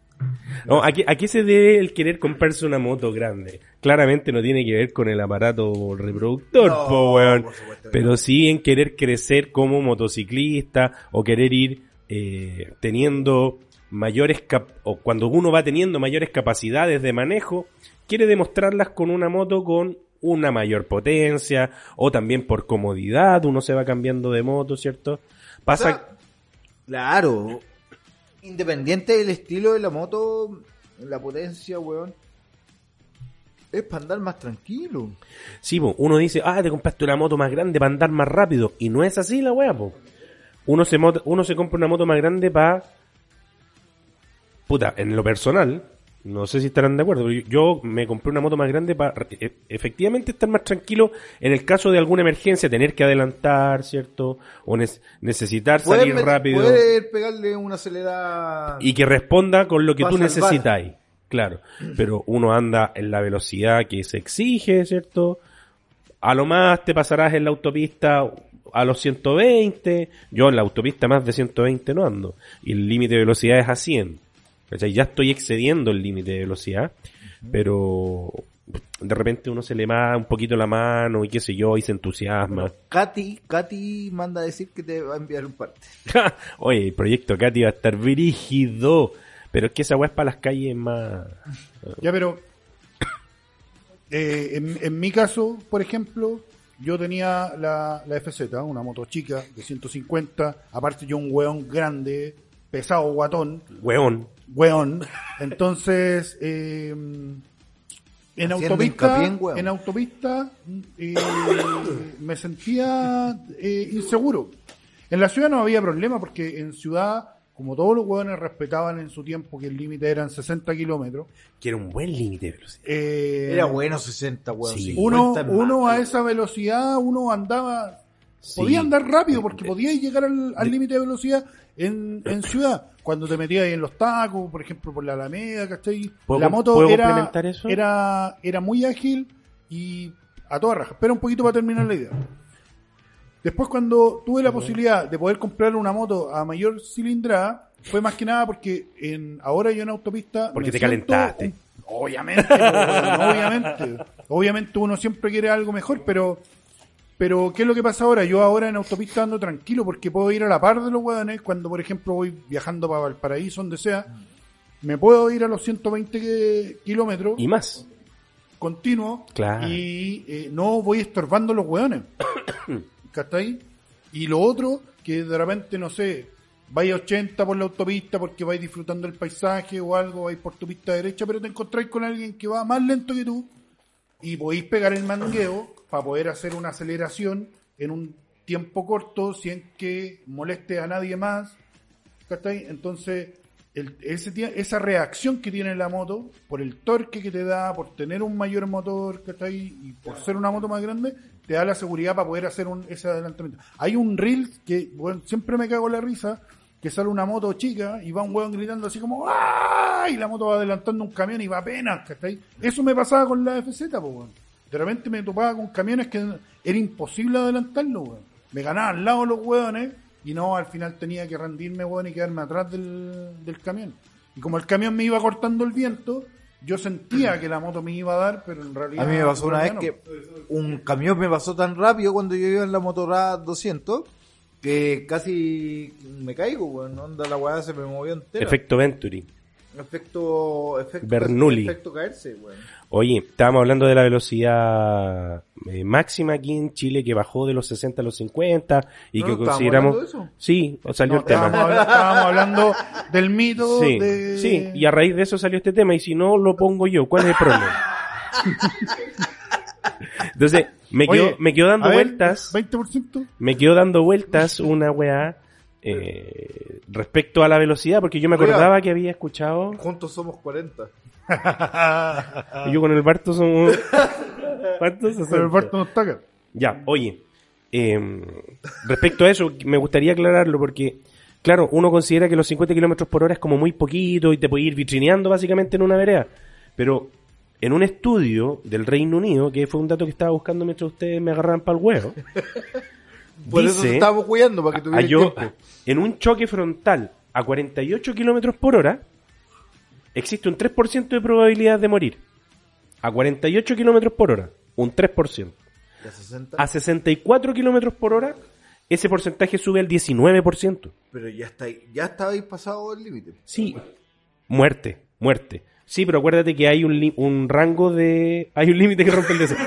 No, ¿a qué, ¿A qué se debe el querer comprarse una moto grande? Claramente no tiene que ver con el aparato reproductor, No, po, weón. Pero sí en querer crecer como motociclista o querer ir eh, teniendo mayores cap- o cuando uno va teniendo mayores capacidades de manejo, quiere demostrarlas con una moto con una mayor potencia o también por comodidad, uno se va cambiando de moto, ¿cierto? Pasa O sea, claro. Independiente del estilo de la moto, la potencia, weón. Es para andar más tranquilo. Sí, po, uno dice, ah, te compraste una moto más grande para andar más rápido. Y no es así la weá, po. Uno se, uno se compra una moto más grande para... Puta, en lo personal, no sé si estarán de acuerdo, pero yo, me compré una moto más grande para efectivamente estar más tranquilo en el caso de alguna emergencia, tener que adelantar, ¿cierto? O necesitar salir rápido. puedes pegarle una acelerada. y que responda con lo que tú necesitáis. Claro, pero uno anda en la velocidad que se exige, ¿cierto? A lo más te pasarás en la autopista a los 120, yo en la autopista más de 120 no ando, y el límite de velocidad es a 100. ¿Cachai? Ya estoy excediendo el límite de velocidad, pero de repente uno se le va un poquito la mano y qué sé yo, y se entusiasma. Katy, Katy manda a decir que te va a enviar un parte. Oye, el proyecto Katy va a estar brígido. Pero es que esa weá es para las calles más. Ya, pero eh, en, en mi caso, por ejemplo, yo tenía la, la FZ, una moto chica de 150, aparte yo un weón grande, pesado, guatón, Weón. Weón. Entonces, eh, en Haciendo autopista, hincapié en weón. en autopista eh, me sentía eh, inseguro. En la ciudad no había problema porque en ciudad como todos los hueones respetaban en su tiempo que el límite eran 60 kilómetros, Que era un buen límite de velocidad. eh, Era bueno 60, weón. Sí. 50 uno, es más. uno a esa velocidad, uno andaba, Sí. podía andar rápido porque podías llegar al límite de velocidad en, en ciudad. Cuando te metías ahí en los tacos, por ejemplo, por la Alameda, ¿cachai? ¿Puedo La moto era, eso? era, era muy ágil y a toda raja. Espera un poquito para terminar la idea. Después cuando tuve la posibilidad de poder comprar una moto a mayor cilindrada, fue más que nada porque en ahora yo en autopista... Porque te calentaste. un- Obviamente, obviamente. Obviamente uno siempre quiere algo mejor, pero pero ¿qué es lo que pasa ahora? Yo ahora en autopista ando tranquilo porque puedo ir a la par de los hueones cuando, por ejemplo, voy viajando para Valparaíso, donde sea. Me puedo ir a los 120 que- kilómetros Y más. continuo Claro. y eh, no voy estorbando los hueones. ¿Cachai? Y lo otro, que de repente, no sé, vais a 80 por la autopista porque vais disfrutando el paisaje o algo, vais por tu pista derecha, pero te encontráis con alguien que va más lento que tú y podéis pegar el mangueo para poder hacer una aceleración en un tiempo corto sin que moleste a nadie más. ¿Cachai? Entonces, el- ese, esa reacción que tiene la moto, por el torque que te da, por tener un mayor motor, ¿cachai? Y por ser una moto más grande, te da la seguridad para poder hacer un, ese adelantamiento. Hay un reel que, bueno, siempre me cago en la risa, que sale una moto chica y va un hueón gritando así como ¡Ah! y la moto va adelantando un camión y va apenas, ¿cachai? Eso me pasaba con la FZ, po, weón. De repente me topaba con camiones que era imposible adelantarlo, weón. Me ganaba al lado los hueones y no, al final tenía que rendirme, weón, y quedarme atrás del, del camión. Y como el camión me iba cortando el viento, yo sentía que la moto me iba a dar, pero en realidad... A mí me pasó una vez no. que un camión me pasó tan rápido cuando yo iba en la Motorrad 200 que casi me caigo, weón. Onda, la weá se me movió entera. Efecto Venturi. Efecto, efecto, Bernoulli. Efecto caerse, weón. Oye, estábamos hablando de la velocidad eh, máxima aquí en Chile que bajó de los 60 a los 50 y ¿No que consideramos... de eso? Sí, salió No, el tema. estábamos hablando del mito Sí, de... sí, y a raíz de eso salió este tema, y si no lo pongo yo, ¿cuál es el problema? Entonces, me quedo, Oye, me quedo dando ver, vueltas, 20%. me quedo dando vueltas una weá eh, respecto a la velocidad, porque yo me Oiga. acordaba que había escuchado, Juntos somos 40. y yo con el Barto somos... ¿Cuántos? Pero el 60. Barto no está acá. Ya, oye, eh, respecto a eso, me gustaría aclararlo porque, claro, uno considera que los 50 kilómetros por hora es como muy poquito y te puede ir vitrineando básicamente en una vereda. Pero en un estudio del Reino Unido, que fue un dato que estaba buscando mientras ustedes me agarraban para el huevo, Por eso te estábamos cuidando, para que a tuvieras yo- en un choque frontal a 48 kilómetros por hora, existe un 3% de probabilidad de morir. A 48 kilómetros por hora, un 3%. De 60, A 64 kilómetros por hora, ese porcentaje sube al 19%. pero ya está ya estabais pasado el límite. Sí. Muerte, muerte. Sí, pero acuérdate que hay un, un rango de... Hay un límite que rompe el deseo.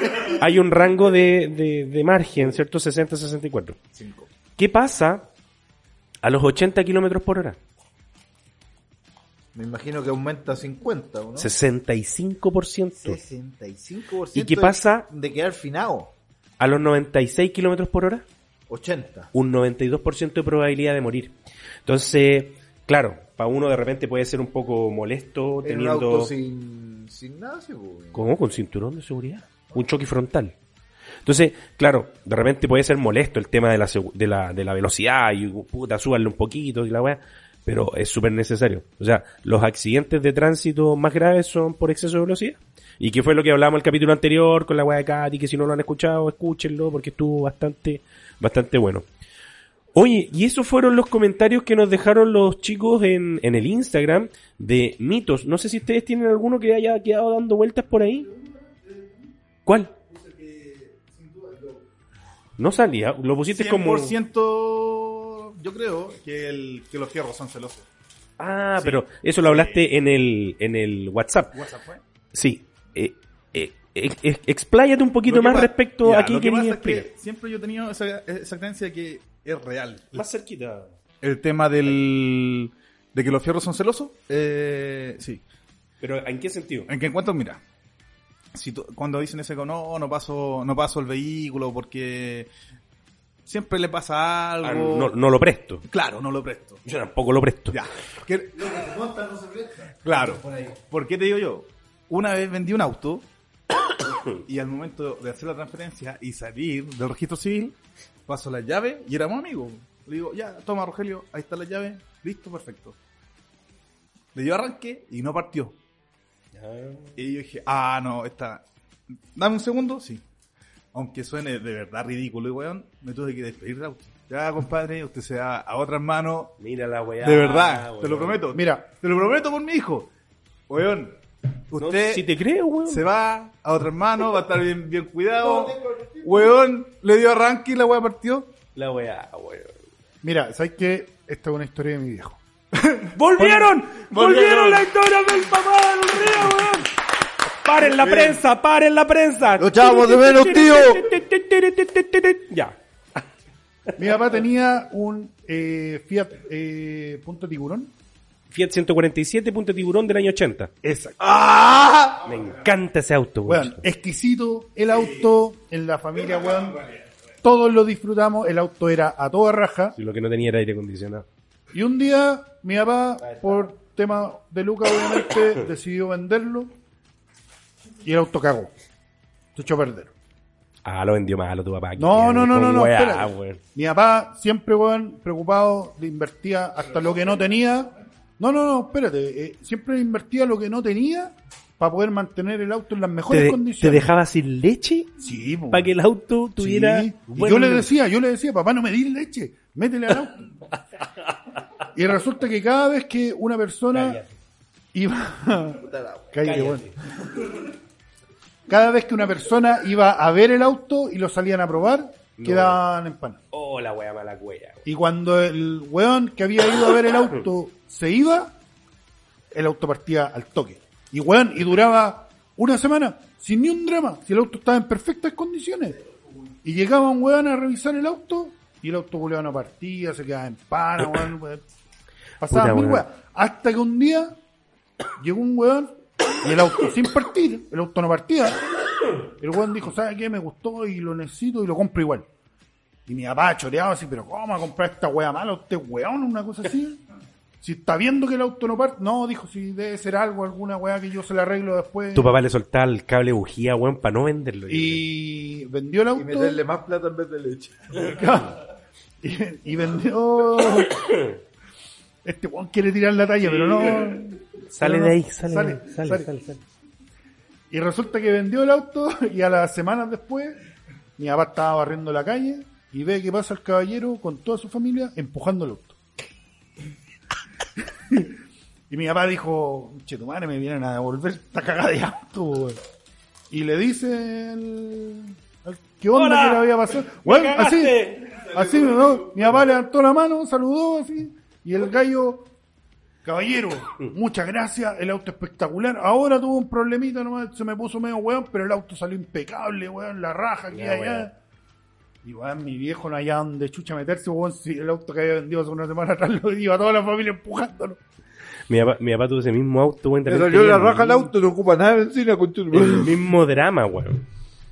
Hay un rango de, de, de margen, ¿cierto? 60-64. Cinco. ¿Qué pasa a los 80 kilómetros por hora? Me imagino que aumenta a 50, ¿o ¿no? 65%. 65%. ¿Y qué pasa? De quedar finado. A los 96 kilómetros por hora, 80. un 92% de probabilidad de morir. Entonces, claro, para uno de repente puede ser un poco molesto En un teniendo... auto sin, sin nada, sí, pues. ¿Cómo? ¿Con cinturón de seguridad? Un choque frontal. Entonces, claro, de repente puede ser molesto el tema de la, de la, de la velocidad y puta, súbanle un poquito y la weá, pero es súper necesario. O sea, los accidentes de tránsito más graves son por exceso de velocidad. Y que fue lo que hablamos en el capítulo anterior con la weá de Katy, que si no lo han escuchado, escúchenlo porque estuvo bastante, bastante bueno. Oye, y esos fueron los comentarios que nos dejaron los chicos en, en el Instagram de mitos. No sé si ustedes tienen alguno que haya quedado dando vueltas por ahí. ¿Cuál? No salía, lo pusiste como... 100% yo creo que, el, que los fierros son celosos. Ah, pero eso lo hablaste en el, en el WhatsApp. WhatsApp fue. Sí. Eh, eh, expláyate un poquito más respecto ya, a qué que querías es que explicar. siempre yo he tenido esa, esa creencia de que es real. Más cerquita. El tema del de que los fierros son celosos, eh, sí. Pero ¿en qué sentido? En que en cuanto, mira, si tú- cuando dicen ese no, no paso, no paso el vehículo porque siempre le pasa algo. Ah, no, no lo presto. Claro, no lo presto. Yo tampoco lo presto. Ya. ¿Qué- Claro. ¿Por qué te digo yo? Una vez vendí un auto y al momento de hacer la transferencia y salir del registro civil, paso la llave y éramos amigos. Le digo, ya, toma Rogelio, ahí está la llave, listo, perfecto. Le dio arranque y no partió. Y yo dije, ah, no, esta... Dame un segundo, sí. Aunque suene de verdad ridículo, weón, me tuve que despedir del auto. Ya, compadre, usted se da a otras manos Mira la weá. de verdad, te lo prometo. Mira. te lo prometo por mi hijo. Weón, No, usted si te creo, weón. se va a otras manos, va a estar bien, bien cuidado. Weón, le dio arranque y la weá partió. La weá, weón. Mira, ¿sabes qué? Esta es una historia de mi viejo. ¡Volvieron! ¡Volvieron Volvieron. la historia del papá del río, weón! ¡Paren la prensa! ¡Paren la prensa! ¡Lo echamos de menos, tío! Ya. Mi papá tenía un eh, Fiat eh, Punto Tiburón. Fiat 147 punto tiburón del año 80. Exacto. Me encanta ese auto, weón. Weón, exquisito el auto en la familia, weón. Todos lo disfrutamos. El auto era a toda raja. Y lo que no tenía era aire acondicionado. Y un día mi papá, por tema de Luca, obviamente, decidió venderlo. Y el auto cagó. Se echó a perder. Ah, lo vendió malo tu papá. No, no, no, no, no. Mi papá siempre, weón, preocupado, le invertía hasta lo que no tenía. No, no, no, espérate. eh, siempre invertía lo que no tenía para poder mantener el auto en las ¿Te, mejores condiciones. te dejaba sin leche? Sí. Para que el auto tuviera... Sí. Y yo le decía, yo le decía, papá, no me di leche, métele al auto. y resulta que cada vez que una persona Cállate. iba... Cállate, weón. Cada vez que una persona iba a ver el auto y lo salían a probar, No. quedaban en pan. Oh, la weá mala cuella. Y cuando el weón que había ido a ver el auto se iba, el auto partía al toque. Y weón, y duraba una semana, sin ni un drama, si el auto estaba en perfectas condiciones. Y llegaba un weón a revisar el auto, y el auto weón no partía, se quedaba en pana, weón. weón. Pasaba mil weón. Hasta que un día llegó un weón y el auto sin partir, el auto no partía. El weón dijo, ¿sabe qué? Me gustó y lo necesito y lo compro igual. Y mi papá choreaba así, pero ¿cómo a comprar esta wea mala? ¿Usted weón? Una cosa así. Si está viendo que el auto no parte, no, dijo, si debe ser algo, alguna weá que yo se la arreglo después. Tu papá le soltaba el cable bujía, weón, para no venderlo. Y vendió el auto. Y meterle más plata en vez de leche. y, y vendió. Este weón quiere tirar la talla, pero no. Sale pero de ahí, sale, Sale, de ahí, sale, sale. sale, sale. Y resulta que vendió el auto y a las semanas después mi papá estaba barriendo la calle y ve que pasa el caballero con toda su familia empujando el auto. y mi papá dijo, che, tu madre me vienen a devolver esta cagada de auto. weón". Y le dice el, qué onda Hola, que le había pasado. Bueno, así, así, ¿no? mi papá levantó la mano, saludó así y el gallo Caballero, muchas gracias, el auto espectacular. Ahora tuvo un problemita nomás, se me puso medio weón, pero el auto salió impecable, weón, la raja aquí allá. Weón. Y weón, mi viejo no hallaba donde chucha meterse, weón, si el auto que había vendido hace una semana atrás lo iba toda la familia empujándolo. Mi papá, mi papá tuvo ese mismo auto, weón. Le salió la raja al el- auto, no ocupa nada de benzina, con El mismo drama, weón.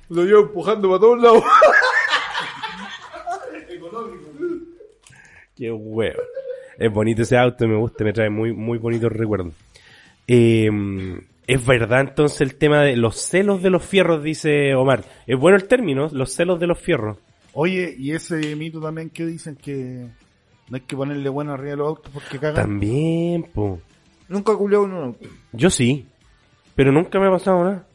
Lo llevo empujando para todos lados. Qué huevo. Es bonito ese auto, me gusta, me trae muy, muy bonitos recuerdos. Eh, es verdad entonces el tema de los celos de los fierros, dice Omar. Es bueno el término, los celos de los fierros. Oye, y ese mito también que dicen que no hay que ponerle bueno arriba de los autos porque cagan. También, po. Nunca culió en un auto. Yo sí, pero nunca me ha pasado nada.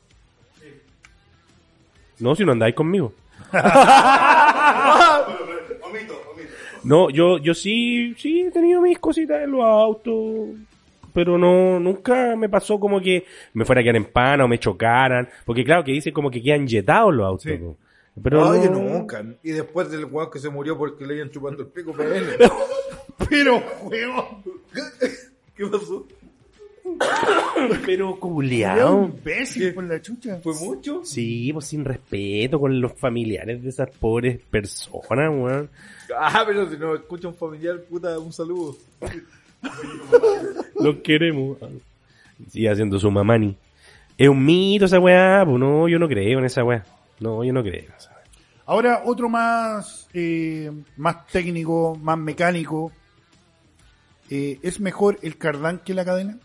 No, si no andáis conmigo. No, yo, yo sí, sí he tenido mis cositas en los autos, pero no, nunca me pasó como que me fuera a quedar en pana o me chocaran, porque claro que dice como que quedan yetados los autos. Sí. po. Pero no- nunca. Y después del weón que se murió porque le iban chupando el pico PN. Pero, weón, ¿Qué pasó? pero culiao. un imbécil por la chucha. ¿Fue mucho? Sí, pues sin respeto con los familiares de esas pobres personas, weón. Ah, pero si no escucha un familiar, puta, un saludo. Los queremos. Sigue haciendo su mamani. Es un mito esa weá, pues no, yo no creo en esa weá. No, yo no creo. Ahora, otro más, eh, más técnico, más mecánico. Eh, ¿Es mejor el cardán que la cadena?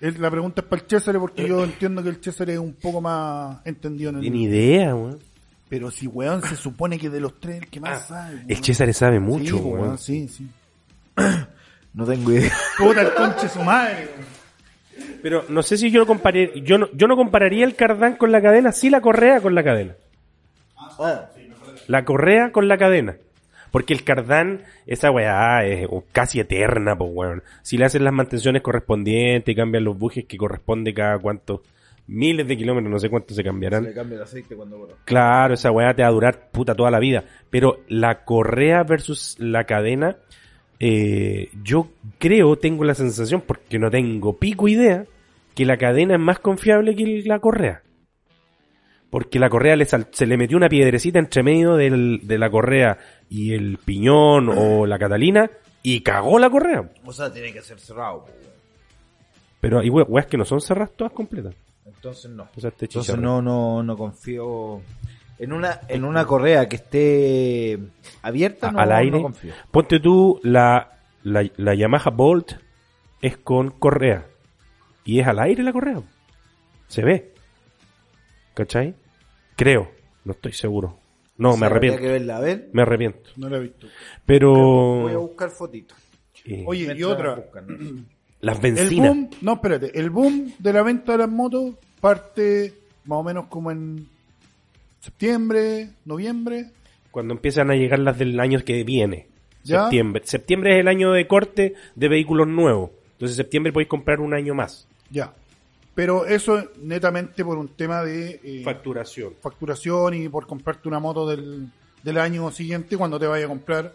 Es- la pregunta es para el César porque yo entiendo que el César es un poco más entendido en el... Tiene idea, weón. Pero si, weón, se supone que de los tres el que más Ah, sabe. El. César sabe mucho, Sí, weón. weón, sí, sí. No tengo idea. Puta el conche su madre. weón. Pero no sé si yo lo compararía, yo no, yo no compararía el cardán con la cadena, sí la correa con la cadena. La correa con la cadena. Porque el cardán, esa weá es casi eterna, pues weón. Si le hacen las mantenciones correspondientes y cambian los bujes que corresponde cada cuántos miles de kilómetros, no sé cuántos se cambiarán. cambia el aceite cuando borra. Claro, esa weá te va a durar puta toda la vida. Pero la correa versus la cadena, eh, yo creo, tengo la sensación, porque no tengo pico idea, que la cadena es más confiable que la correa. Porque la correa le sal- se le metió una piedrecita entre medio del- de la correa y el piñón o la catalina y cagó la correa. O sea, tiene que ser cerrado, weón. Pero hay we- weas que no son cerradas todas completas. Entonces no. O sea, este Entonces no, no, no confío en una, en una correa que esté abierta. A- No, al aire. no confío. Ponte tú, la, la, la Yamaha Bolt es con correa. Y es al aire la correa. Se ve. ¿Cachai? Creo. No estoy seguro. No, Sí, me arrepiento. que verla, a ver. Me arrepiento. No lo he visto. Pero... Voy a buscar fotitos. eh, Oye, y otra. buscan. las El bencinas. boom, no, espérate, el boom de la venta de las motos parte más o menos como en septiembre, noviembre. Cuando empiezan a llegar las del año que viene. ¿Ya? Septiembre. Septiembre es el año de corte de vehículos nuevos. Entonces septiembre podéis comprar un año más. Ya. Pero eso netamente por un tema de eh, Facturación. facturación y por comprarte una moto del, del año siguiente cuando te vaya a comprar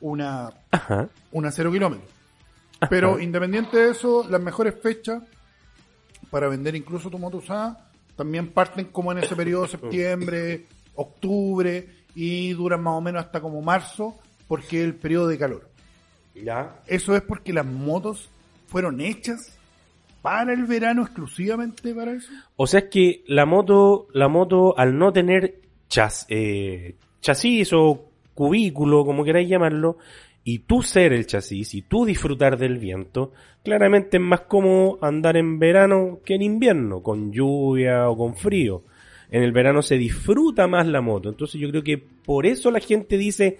una, Ajá. una cero kilómetros. Pero independiente de eso, las mejores fechas para vender incluso tu moto usada también parten como en ese periodo septiembre, octubre y duran más o menos hasta como marzo porque es el periodo de calor. Ya. Eso es porque las motos fueron hechas para el verano exclusivamente para eso. O sea es que la moto, la moto al no tener chas, eh, chasis o cubículo, como queráis llamarlo, y tú ser el chasis y tú disfrutar del viento, claramente es más cómodo andar en verano que en invierno, con lluvia o con frío. En el verano se disfruta más la moto. Entonces yo creo que por eso la gente dice,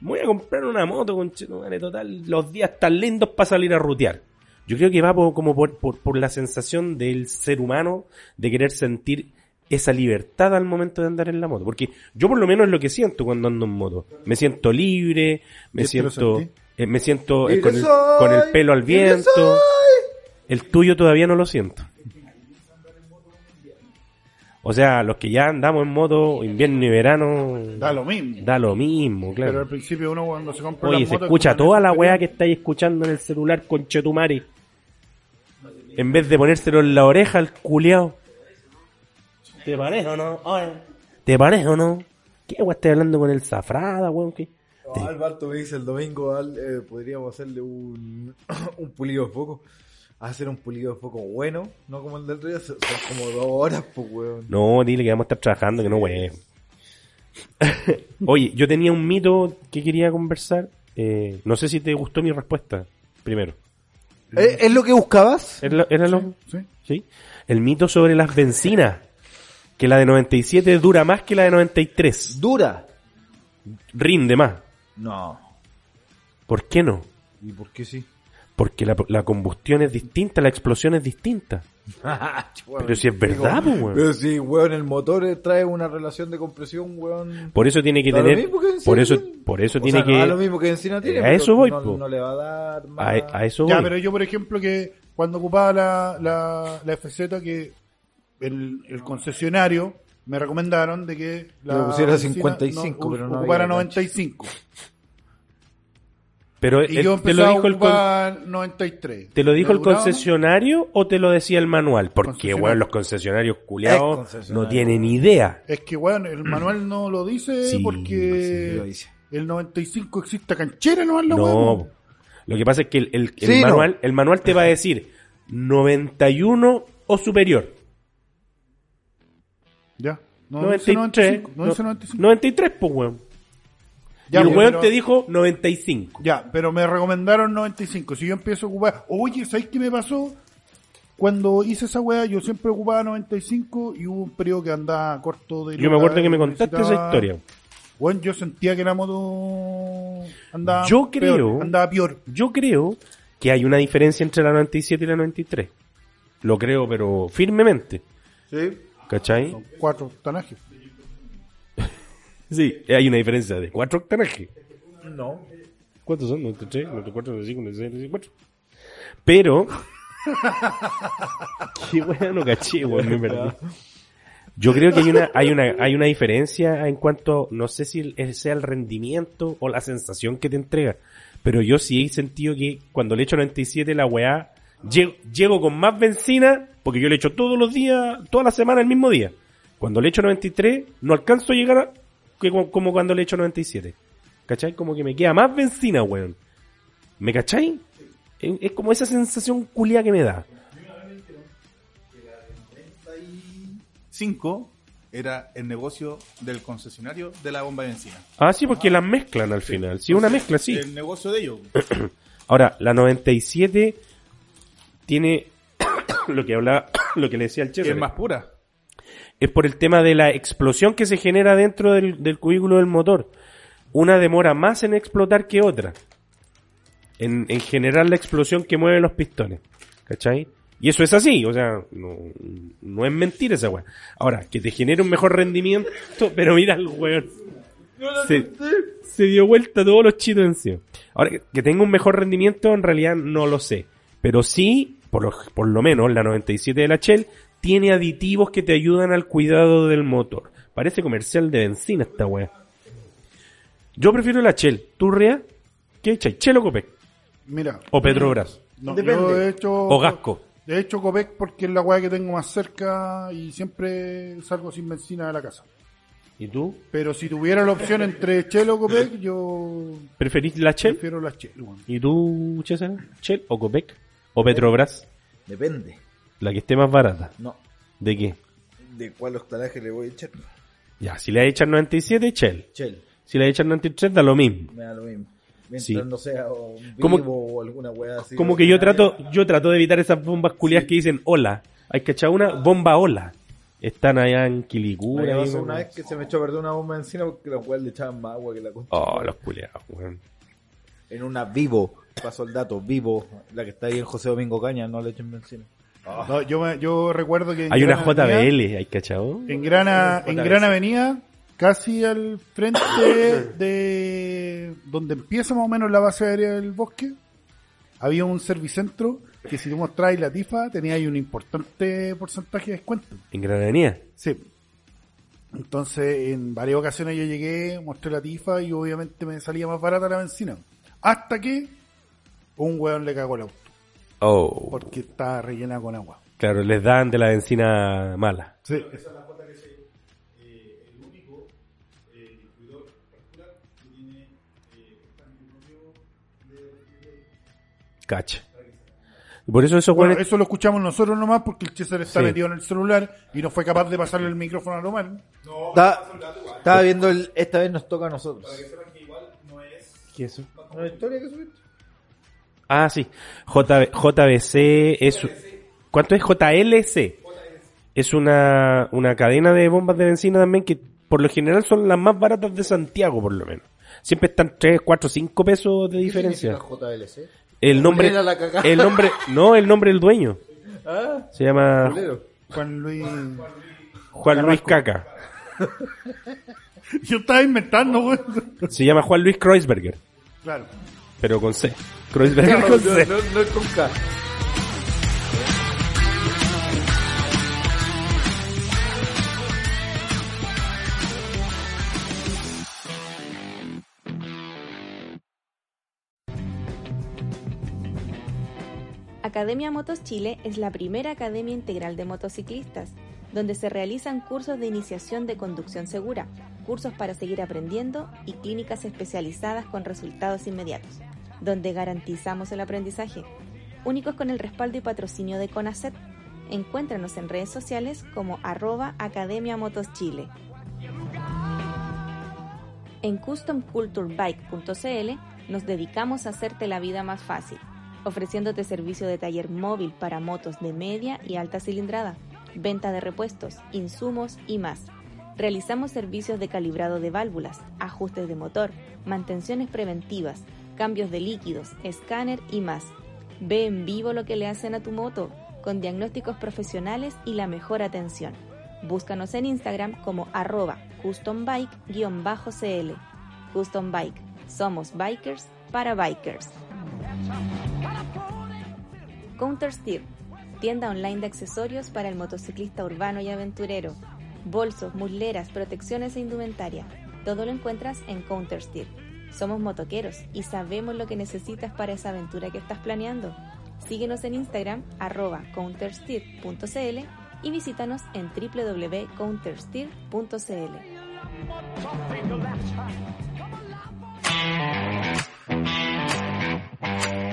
voy a comprar una moto con total, los días tan lindos para salir a rutear. Yo creo que va como por, por la sensación del ser humano de querer sentir esa libertad al momento de andar en la moto. Porque yo por lo menos es lo que siento cuando ando en moto. Me siento libre, me ¿Y este lo siento, eh, me siento eh, con, el, soy, con el pelo al viento. El tuyo todavía no lo siento. O sea, los que ya andamos en moto, invierno y verano, Da lo mismo. da lo mismo, Pero claro. al principio uno cuando se compra Oye, las se motos, escucha toda la weá que estáis escuchando en el celular con Chetumari. En vez de ponérselo en la oreja al culiao. ¿Te parece o no? Oye. ¿Te parece o no? ¿Qué weá estoy hablando con el zafrada, weón? ¿Qué? No, Alberto me dice el domingo, Al, eh, podríamos hacerle un, un pulido de foco. Hacer un pulido de foco bueno, no como el del río, son son como dos horas, pues, weón. No, dile que vamos a estar trabajando, que no weón. Oye, yo tenía un mito que quería conversar. Eh, no sé si te gustó mi respuesta. Primero. ¿Es, es lo que buscabas? ¿Era, lo- era lo- Sí. ¿Sí? El mito sobre las bencinas. Que la de 97 dura más que la de 93. Dura. Rinde más. No. ¿Por qué no? ¿Y por qué sí? Porque la, la combustión es distinta, la explosión es distinta. Pero si es verdad, pues, weón. Pero si, weón, el motor trae una relación de compresión, weón. Por eso tiene que Da lo tener. mismo que Encina Por eso, tiene. por eso O tiene sea, que. no da lo mismo que Encina tiene. a eso voy, no, po. no le va a dar más. A, a eso Ya, voy. pero yo, por ejemplo, que cuando ocupaba la, la, la FZ, que el, el concesionario me recomendaron de que la Le pusiera benzina 55, pero no ocupara había 95. Pero Y yo te lo a dijo el con- ocupar 93. ¿Te lo dijo ¿Me el concesionario o te lo decía el manual? Porque, weón, los concesionarios culiados concesionario. no tienen idea. Es que, bueno, el manual no lo dice Sí, porque sí, lo dice. el 95 existe canchera, no la No. Lo que pasa es que el, el- el Sí, no. manual, el manual te va a decir 91 o superior. Ya. No, dice 95, no dice 95. 93, pues, weón. Ya, y el pues, weón pero- te dijo 95. Ya, pero me recomendaron 95. Si yo empiezo a ocupar. Oye, ¿sabes qué me pasó? Cuando hice esa weá, yo siempre ocupaba 95 y hubo un periodo que andaba corto de. Yo me acuerdo que me contaste esa historia. Bueno, yo sentía que la moto andaba. Yo peor, creo- andaba peor. Yo creo que hay una diferencia entre la 97 y la 93. Lo creo, pero firmemente. Sí. ¿Cachai? Son cuatro tanajes. Sí, hay una diferencia de cuatro octanajes. No. ¿Cuántos son? 93, 94, 95, 96, 94. Pero. Qué bueno, no caché, weón, me perdí. Yo creo que hay una, hay una, hay una diferencia en cuanto, no sé si sea el rendimiento o la sensación que te entrega, pero yo sí he sentido que cuando le echo 97 la weá, llego, llego con más benzina, porque yo le echo todos los días, toda la semana el mismo día. Cuando le echo 93, no alcanzo a llegar a- que como, cuando le echo 97. ¿Cachai? Como que me queda más benzina, weón. ¿Me cachai? Es, es como esa sensación culia que me da. 5 era el negocio del concesionario de la bomba de benzina. Ah, sí, porque las mezclan al final. Sí, una mezcla, sí. El negocio de ellos. Ahora, la 97 tiene lo que hablaba, lo que le decía al que chef. es más pura. Es por el tema de la explosión que se genera dentro del, del cubículo del motor. Una demora más en explotar que otra. En, en general la explosión que mueve los pistones. ¿Cachai? Y eso es así, o sea, no, no es mentira esa weá. Ahora, que te genere un mejor rendimiento, pero mira el weón. Se, se dio vuelta todos los chitos encima. Ahora, que, que tenga un mejor rendimiento, en realidad no lo sé. Pero sí, por lo, por lo menos, la 97 de la Shell tiene aditivos que te ayudan al cuidado del motor. Parece comercial de benzina esta weá. Yo prefiero la Shell. ¿Tú, Rea? ¿Qué echas? ¿Shell o Copec? Mira. ¿O Petrobras? No, Depende. yo he hecho. ¿O Gasco? He hecho Copec porque es la weá que tengo más cerca y siempre salgo sin benzina de la casa. ¿Y tú? Pero si tuviera la opción entre Shell o Copec, yo ¿Preferís la Shell? prefiero la Shell. ¿Y tú, César? ¿Shell o Copec? ¿O Petrobras? Depende. La que esté más barata. No. ¿De qué? ¿De cuál octanaje le voy a echar? Ya, si le echan 97, Shell. Shell. Si le echan 93, da lo mismo. Me da lo mismo. Mientras Sí. no sea un vivo Como- o alguna weá así. Como que yo trato, yo trato de evitar esas bombas culiadas que dicen hola. Hay que echar una bomba hola. Están allá en Quilicura. ahí, una vez que se me echó a perder una bomba de encina porque los weas le echaban más agua que la concha. Oh, los culiados, weón. En una vivo, pasó el dato, vivo, la que está ahí en José Domingo Caña, no le echen benzina. No, yo, me- yo recuerdo que. Hay una Avenida- JBL, ¿hay cachado? En Gran, en. Gran Avenida, casi al frente de donde empieza más o menos la base aérea del bosque, había un servicentro que si tú mostráis la tifa tenía ahí un importante porcentaje de descuento. En Gran Avenida. Sí. Entonces, en varias ocasiones yo llegué, mostré la tifa y obviamente me salía más barata la benzina. Hasta que un hueón le cagó el auto, Oh. porque estaba rellena con agua. Claro, les dan de la benzina mala. Sí. Cacha. Y por eso esos Bueno, eso lo escuchamos nosotros nomás porque el César está Sí. metido en el celular y no fue capaz de pasarle el micrófono a Román. Está- estaba viendo el, esta vez nos toca a nosotros. ¿Qué es eso? ¿Una historia que subiste? Ah, sí. JB JBC es... ¿Cuánto es? JLC. Es una, una cadena de bombas de benzina también que por lo general son las más baratas de Santiago, por lo menos. Siempre están 3, 4, 5 pesos de diferencia. JLC. El nombre... El nombre... No, el nombre del dueño. Ah, Se llama culero. Juan Luis. Juan Luis Caca. Yo estaba inventando, güey. Se llama Juan Luis Kreuzberger. Claro. Pero con C. Kreuzberger No, con no, C. no, no es con K. Academia Motos Chile es la primera academia integral de motociclistas, donde se realizan cursos de iniciación de conducción segura, cursos para seguir aprendiendo y clínicas especializadas con resultados inmediatos, donde garantizamos el aprendizaje, únicos con el respaldo y patrocinio de CONACET. encuéntranos en redes sociales como arroba Academia Motos Chile. En customculturebike.cl nos dedicamos a hacerte la vida más fácil, ofreciéndote servicio de taller móvil para motos de media y alta cilindrada, venta de repuestos, insumos y más. Realizamos servicios de calibrado de válvulas, ajustes de motor, mantenciones preventivas, cambios de líquidos, escáner y más. Ve en vivo lo que le hacen a tu moto, con diagnósticos profesionales y la mejor atención. Búscanos en Instagram como arroba custombike-cl. Custom Bike. Somos bikers para bikers. Counter Steer. Tienda online de accesorios para el motociclista urbano y aventurero. Bolsos, muleras, protecciones e indumentaria. Todo lo encuentras en Counter Steer. Somos motoqueros y sabemos lo que necesitas para esa aventura que estás planeando. Síguenos en Instagram arroba countersteer.cl y visítanos en www.countersteer.cl.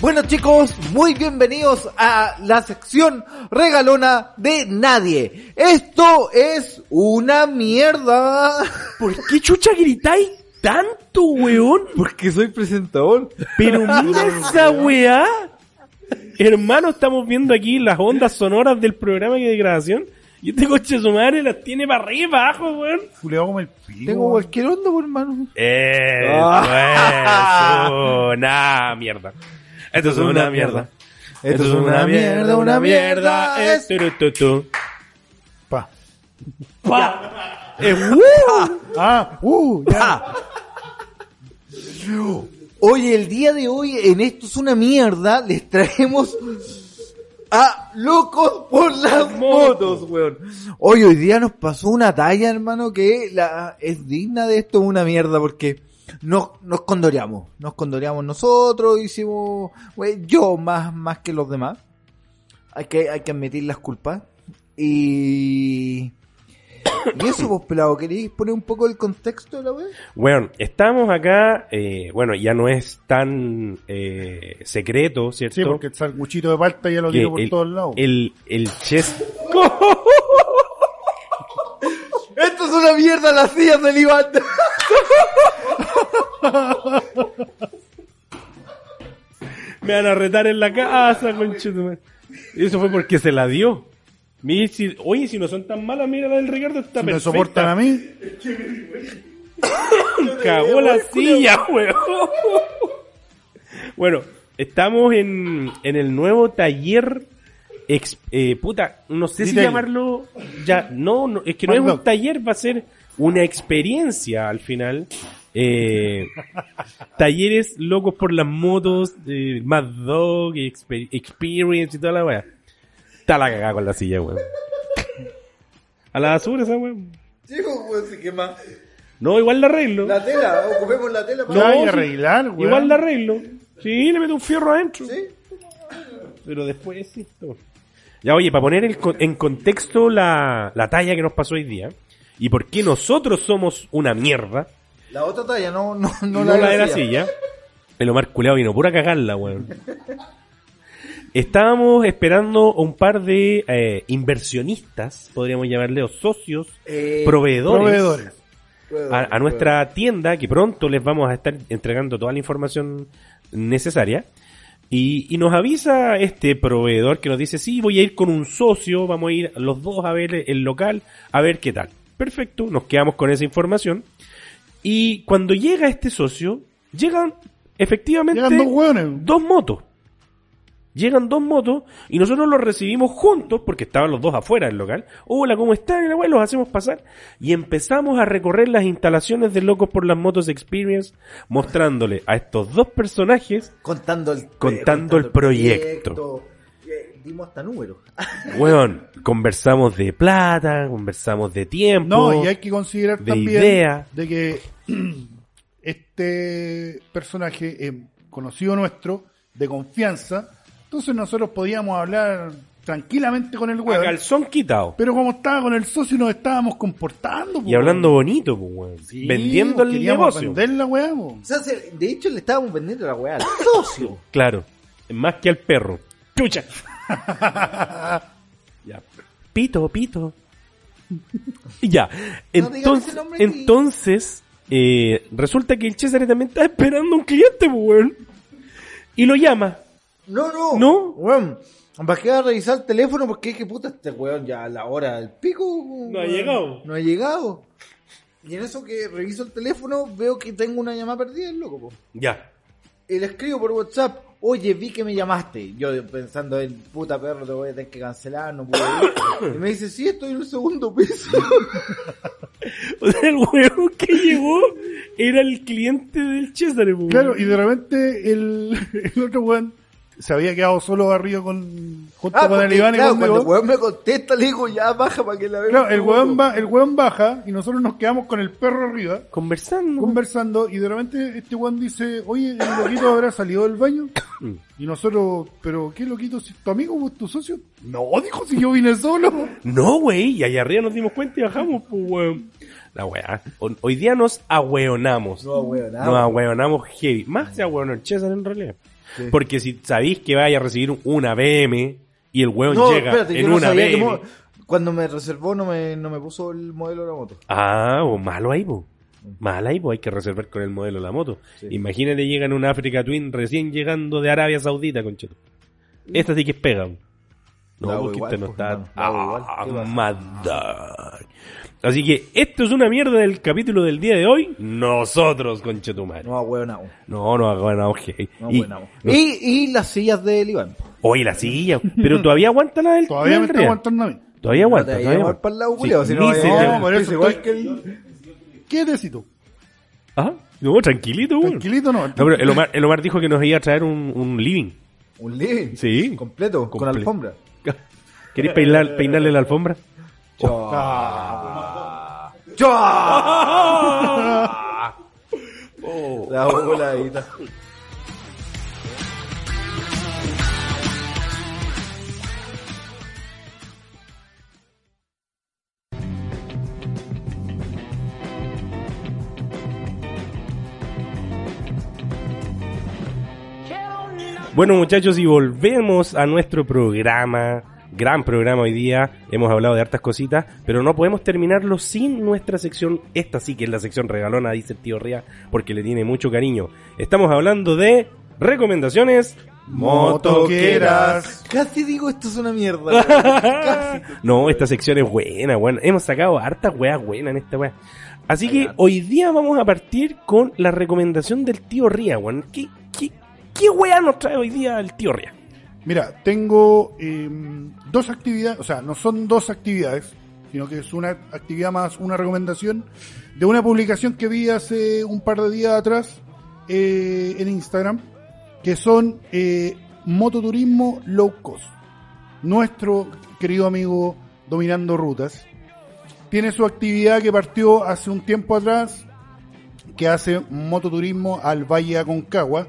Bueno chicos, muy bienvenidos a la sección regalona de nadie. Esto es una mierda. ¿Por qué chucha gritáis tanto, weón? Porque soy presentador. Pero mira esa weá. Hermano, estamos viendo aquí las ondas sonoras del programa de grabación. Y este coche de su madre las tiene para arriba y para abajo, weón. Juliado como el pico. Tengo cualquier onda, por hermano. Eso es una mierda. Esto es una mierda. Esto es una mierda, una mierda. Es... Turututu. Pa. Eh, uh. Ah, uh, ya. Oye, el día de hoy en Esto es una mierda les traemos a Locos por las motos, weón. Hoy hoy día nos pasó una talla, hermano, que la, es digna de esto una mierda porque nos, nos condoreamos. Nos condoreamos nosotros, hicimos, wey, yo más, más que los demás. Hay que, hay que admitir las culpas. Y... Y eso, vos, pelado, ¿queréis poner un poco el contexto de la web? Bueno, estamos acá, eh, bueno, ya no es tan eh, secreto, ¿cierto? Sí, porque el sanguchito de palta ya lo tiro por el, todos lados. el, el chest... Esto es una mierda las sillas del Iván. Me van a retar en la casa, conchetumare. Y eso fue porque se la dio. Si- oye, si no son tan malas, mira la del Ricardo, está Si me soportan a mí, Cagó la silla, weón. Bueno, estamos en, en el nuevo taller. ex- eh, puta, no sé si llamarlo. Ya, no, no, es que no es un taller, va a ser una experiencia al final. Eh, talleres locos por las motos, eh, Mad Dog, exper- Experience y toda la weá. Está la cagada con la silla, weón. A la basura esa weón. Chico, pues se quema. No, igual la arreglo. La tela, ocupemos la tela no hay sí. que arreglar, weón. Igual la arreglo. Sí, le meto un fierro adentro. ¿Sí? Pero después sí. Ya, oye, para poner el en contexto la, la talla que nos pasó hoy día y por qué nosotros somos una mierda, La otra talla, no, no, no, no, la, de la silla. el Omar culeado vino pura cagarla, weón. Estábamos esperando un par de eh, inversionistas, podríamos llamarle, o socios, Eh, proveedores, Proveedores. a, a nuestra tienda, que pronto les vamos a estar entregando toda la información necesaria. Y, y nos avisa este proveedor que nos dice, sí, voy a ir con un socio, vamos a ir los dos a ver el local, a ver qué tal. Perfecto, nos quedamos con esa información. Y cuando llega este socio, llegan efectivamente Llegan dos hueones. dos motos. Llegan dos motos y nosotros los recibimos juntos porque estaban los dos afuera del local. Hola, ¿cómo están? Los hacemos pasar y empezamos a recorrer las instalaciones de Locos por las Motos Experience mostrándole a estos dos personajes, Contando el, Contando el proyecto. Eh, dimos hasta números. weón, conversamos de plata, conversamos de tiempo. No, y hay que considerar de también idea. de que este personaje es conocido nuestro, de confianza, entonces nosotros podíamos hablar tranquilamente con el A weón. calzón quitado. Pero como estaba con el socio nos estábamos comportando. po, Y hablando weón. bonito, pues, weón. Sí, Vendiendo el negocio. vender la weá. O sea, de hecho le estábamos vendiendo la weá al socio. Claro. Más que al perro. ¡Chucha! ya. Pito, pito. ya. Entonces, entonces eh, resulta que el César también está esperando un cliente, pues, weón. Y lo llama. No, no. ¿No? Weón, bajé a revisar el teléfono porque es que puta este weón ya a la hora del pico. No ha llegado. No ha llegado. Y en eso que reviso el teléfono veo que tengo una llamada perdida, el loco. po. Ya. Y le escribo por WhatsApp, oye, vi que me llamaste. Yo pensando en puta perro, te voy a tener que cancelar, no puedo ir. Y me dice, sí, estoy en el segundo piso. O sea, el weón que llegó era el cliente del César, pues. Claro, y de repente el, el otro weón se había quedado solo arriba con, junto Ah, con el Iván y claro, conmigo. cuando el weón me contesta, le digo, ya baja para que la vea. Claro, el weón, va, el weón baja y nosotros nos quedamos con el perro arriba Conversando. conversando y de repente este weón dice, oye, el loquito habrá salido del baño. Y nosotros, pero ¿qué loquito? ¿Si tu amigo o tu socio? No, dijo, si yo vine solo. No, güey, y allá arriba nos dimos cuenta y bajamos, pues, weón. La weá. Ho- Hoy día nos ahueonamos. No, weón, nada. Nos ahueonamos heavy. Más se ahueonó el César en realidad. Porque si sabéis que vaya a recibir una BM y el weón No, llega espérate, yo en no una sabía que BM. mo- Cuando me reservó no me, no me puso el modelo de la moto. Ah, o malo ahí, po. Mal ahí, po. Hay que reservar con el modelo de la moto. Imagínate, llega en una Africa Twin recién llegando de Arabia Saudita, concheto. Esta sí que es pega. No, porque no pues, está. Ah. Así que esto es una mierda del capítulo del día de hoy. Nosotros, conchetumare. No, weón, no. No, no hagan auge. No, y, weón, no. Y, y las sillas del Iván. Oye, la silla. Pero todavía aguanta la del Todavía me está aguantando a mí. Todavía aguanta. No te todavía vayas a aguanta. para el lado, Sí, culiao, si no No, por eso es igual que el... ¿Qué necesito? Ah, no, tranquilito, weón. Tranquilito, no. No, pero el Omar, el Omar dijo que nos iba a traer un, un living. Un living. Sí. Completo, con alfombra. ¿Queréis peinar, peinarle la alfombra? La voladita. Bueno, muchachos, y volvemos a nuestro programa. Gran programa hoy día. Hemos hablado de hartas cositas, pero no podemos terminarlo sin nuestra sección. Esta sí que es la sección regalona, dice el tío Ría, porque le tiene mucho cariño. Estamos hablando de recomendaciones motoqueras. Casi digo esto es una mierda. Casi. No, esta sección es buena, bueno. Hemos sacado hartas weas buenas en esta wea. Así que hoy día vamos a partir con la recomendación del tío Ría, weón. ¿Qué, qué, qué wea nos trae hoy día el tío Ría? Mira, tengo eh, dos actividades, o sea, no son dos actividades, sino que es una actividad más una recomendación de una publicación que vi hace un par de días atrás eh, en Instagram, que son eh, mototurismo low cost. Nuestro querido amigo Dominando Rutas tiene su actividad que partió hace un tiempo atrás, que hace mototurismo al Valle Aconcagua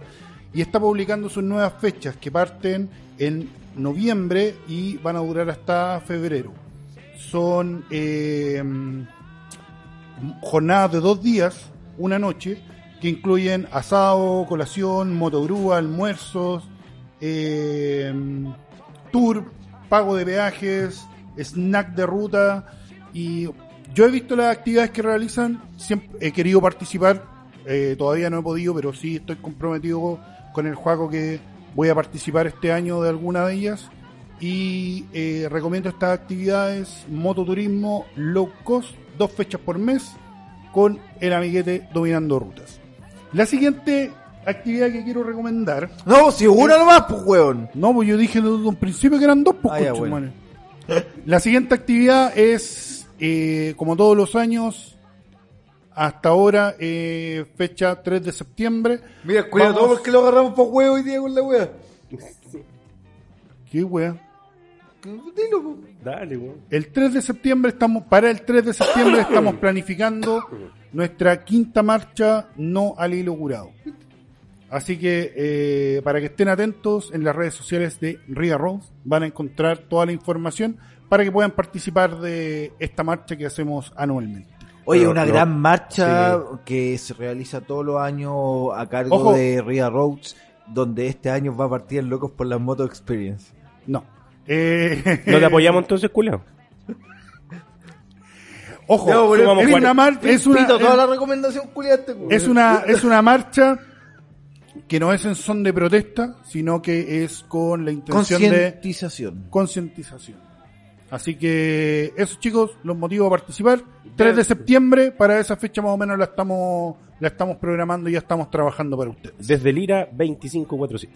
y está publicando sus nuevas fechas que parten en noviembre y van a durar hasta febrero. Son eh, jornadas de dos días, una noche, que incluyen asado, colación, motogrúa, almuerzos, eh, tour, pago de peajes, snack de ruta y yo he visto las actividades que realizan, siempre he querido participar, eh, todavía no he podido, pero sí estoy comprometido con el juego que voy a participar este año de alguna de ellas y eh, recomiendo estas actividades mototurismo low cost, dos fechas por mes con el amiguete dominando rutas. La siguiente actividad que quiero recomendar No, si una nomás, pues, weón. no, pues yo dije desde un principio que eran dos, pues, Ah, ya, bueno. La siguiente actividad es, eh, como todos los años, hasta ahora, eh, fecha 3 de septiembre. Mira, cuidado Vamos- porque lo agarramos por huevo hoy día con la wea. ¿Qué wea? Dilo. Dale, weón. El 3 de septiembre estamos, para el 3 de septiembre estamos planificando nuestra quinta marcha no al hilo curado. Así que eh, para que estén atentos en las redes sociales de Ria Roads van a encontrar toda la información para que puedan participar de esta marcha que hacemos anualmente. Oye, Pero una no- gran marcha que se realiza todos los años a cargo Ojo. de Ria Roads, donde este año va a partir Locos por la Moto Experience. No. Eh, ¿No te apoyamos entonces, culiao? Ojo, No, pero sumamos es una, mar- es una, toda la recomendación culiante. pues. es una, es una marcha que no es en son de protesta, sino que es con la intención de Concientización. concientización. Así que eso chicos, los motivos a participar. 3 de septiembre, para esa fecha más o menos la estamos, la estamos programando y ya estamos trabajando para ustedes. Desde Lira 2547.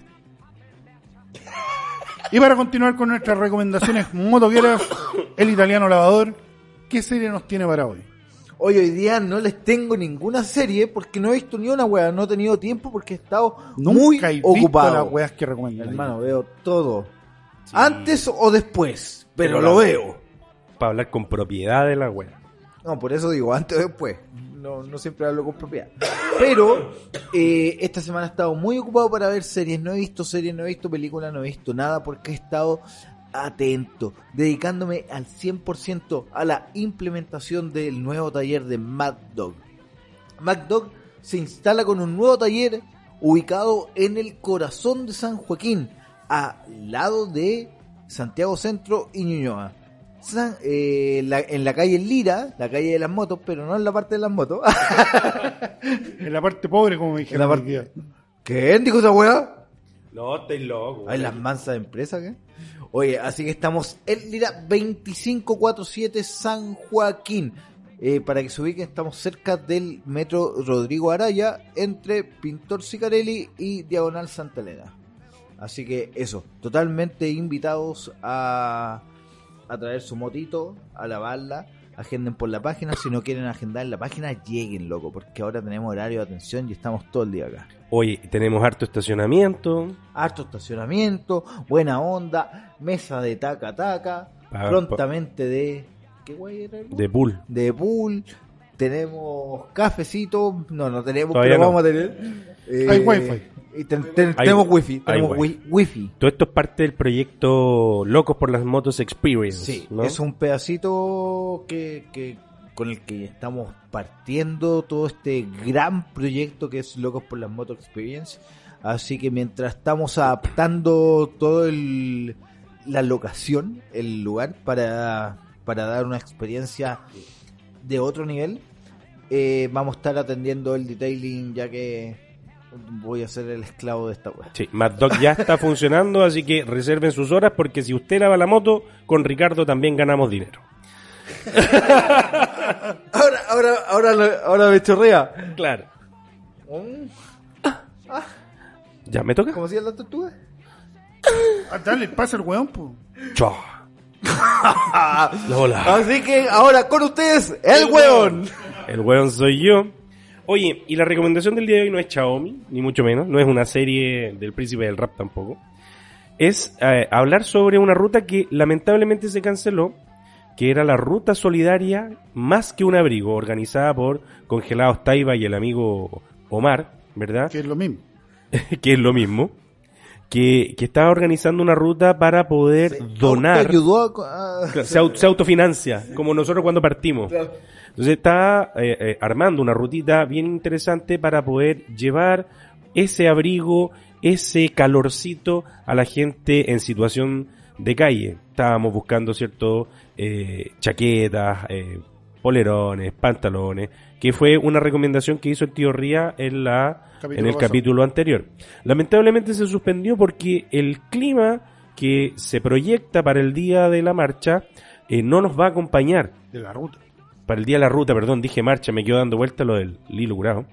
Y para continuar con nuestras recomendaciones motoqueras, el italiano lavador, ¿qué serie nos tiene para hoy? Hoy, hoy día no les tengo ninguna serie porque no he visto ni una wea, no he tenido tiempo porque he estado muy Nunca he visto ocupado. las weas que recomiendan. Hermano, veo todo. Antes o después, pero lo veo. Para hablar con propiedad de la wea. No, por eso digo, antes o después. No, no siempre hablo con propiedad. Pero eh, esta semana he estado muy ocupado para ver series. No he visto series, no he visto películas, no he visto nada porque he estado atento, dedicándome al 100% a la implementación del nuevo taller de Mad Dog. Mad Dog se instala con un nuevo taller ubicado en el corazón de San Joaquín, al lado de Santiago Centro y Ñuñoa. San- eh, la- en la calle Lira, la calle de las motos, pero no en la parte de las motos. En la parte pobre, como me dijeron. En la parte-. ¿Qué dijo esa weá? No, estoy loco. Hay las mansas empresas, ¿qué? Oye, así que estamos en Lira 2547 San Joaquín. Eh, para que se ubiquen, estamos cerca del metro Rodrigo Araya, entre Pintor Sicarelli y Diagonal Santa Elena. Así que eso, totalmente invitados a, a traer su motito, a lavarla, agenden por la página. Si no quieren agendar en la página, lleguen, loco, porque ahora tenemos horario de atención y estamos todo el día acá. Oye, tenemos harto estacionamiento. harto estacionamiento, buena onda, mesa de taca taca, Pa- prontamente de ¿qué guay era? De pool. De pool, tenemos cafecito, no, no tenemos, Todavía pero no. vamos a tener. eh, Hay wifi. Y ten- ten- Hay- tenemos wifi, tenemos wifi. wi- wifi. Todo esto es parte del proyecto Locos por las Motos Experience. Sí, ¿no? es un pedacito que, que con el que estamos partiendo todo este gran proyecto que es Locos por las Moto Experience. Así que mientras estamos adaptando todo el la locación, el lugar para, para dar una experiencia de otro nivel, eh, vamos a estar atendiendo el detailing ya que voy a ser el esclavo de esta web. Sí, Mad Dog ya está funcionando, así que reserven sus horas porque si usted lava la moto, con Ricardo también ganamos dinero. Ahora, ahora, ahora, ahora me chorrea. Claro. ¿Ya me toca? ¿Cómo llama la tortuga? Ah, dale, pasa el weón, pues. Chao. Así que ahora con ustedes, el, El weón. El weón soy yo. Oye, y la recomendación del día de hoy no es Xiaomi, ni mucho menos, no es una serie del príncipe del rap tampoco. Es eh, hablar sobre una ruta que lamentablemente se canceló, que era la ruta solidaria más que un abrigo, organizada por Congelados Taiba y el amigo Omar, ¿verdad? Que es lo mismo. que es lo mismo. Que, que estaba organizando una ruta para poder donar. Ayudó a... se, au- se autofinancia, como nosotros cuando partimos. Entonces está eh, eh, armando una rutita bien interesante para poder llevar ese abrigo, ese calorcito a la gente en situación de calle. Estábamos buscando, ¿cierto? Eh, chaquetas, polerones, pantalones, que fue una recomendación que hizo el tío Ría en la Capítulo en el pasado. capítulo anterior. Lamentablemente se suspendió porque el clima que se proyecta para el día de la marcha eh, no nos va a acompañar. De la ruta. Para el día de la ruta, perdón, dije marcha, me quedo dando vuelta lo del Lilo Curado.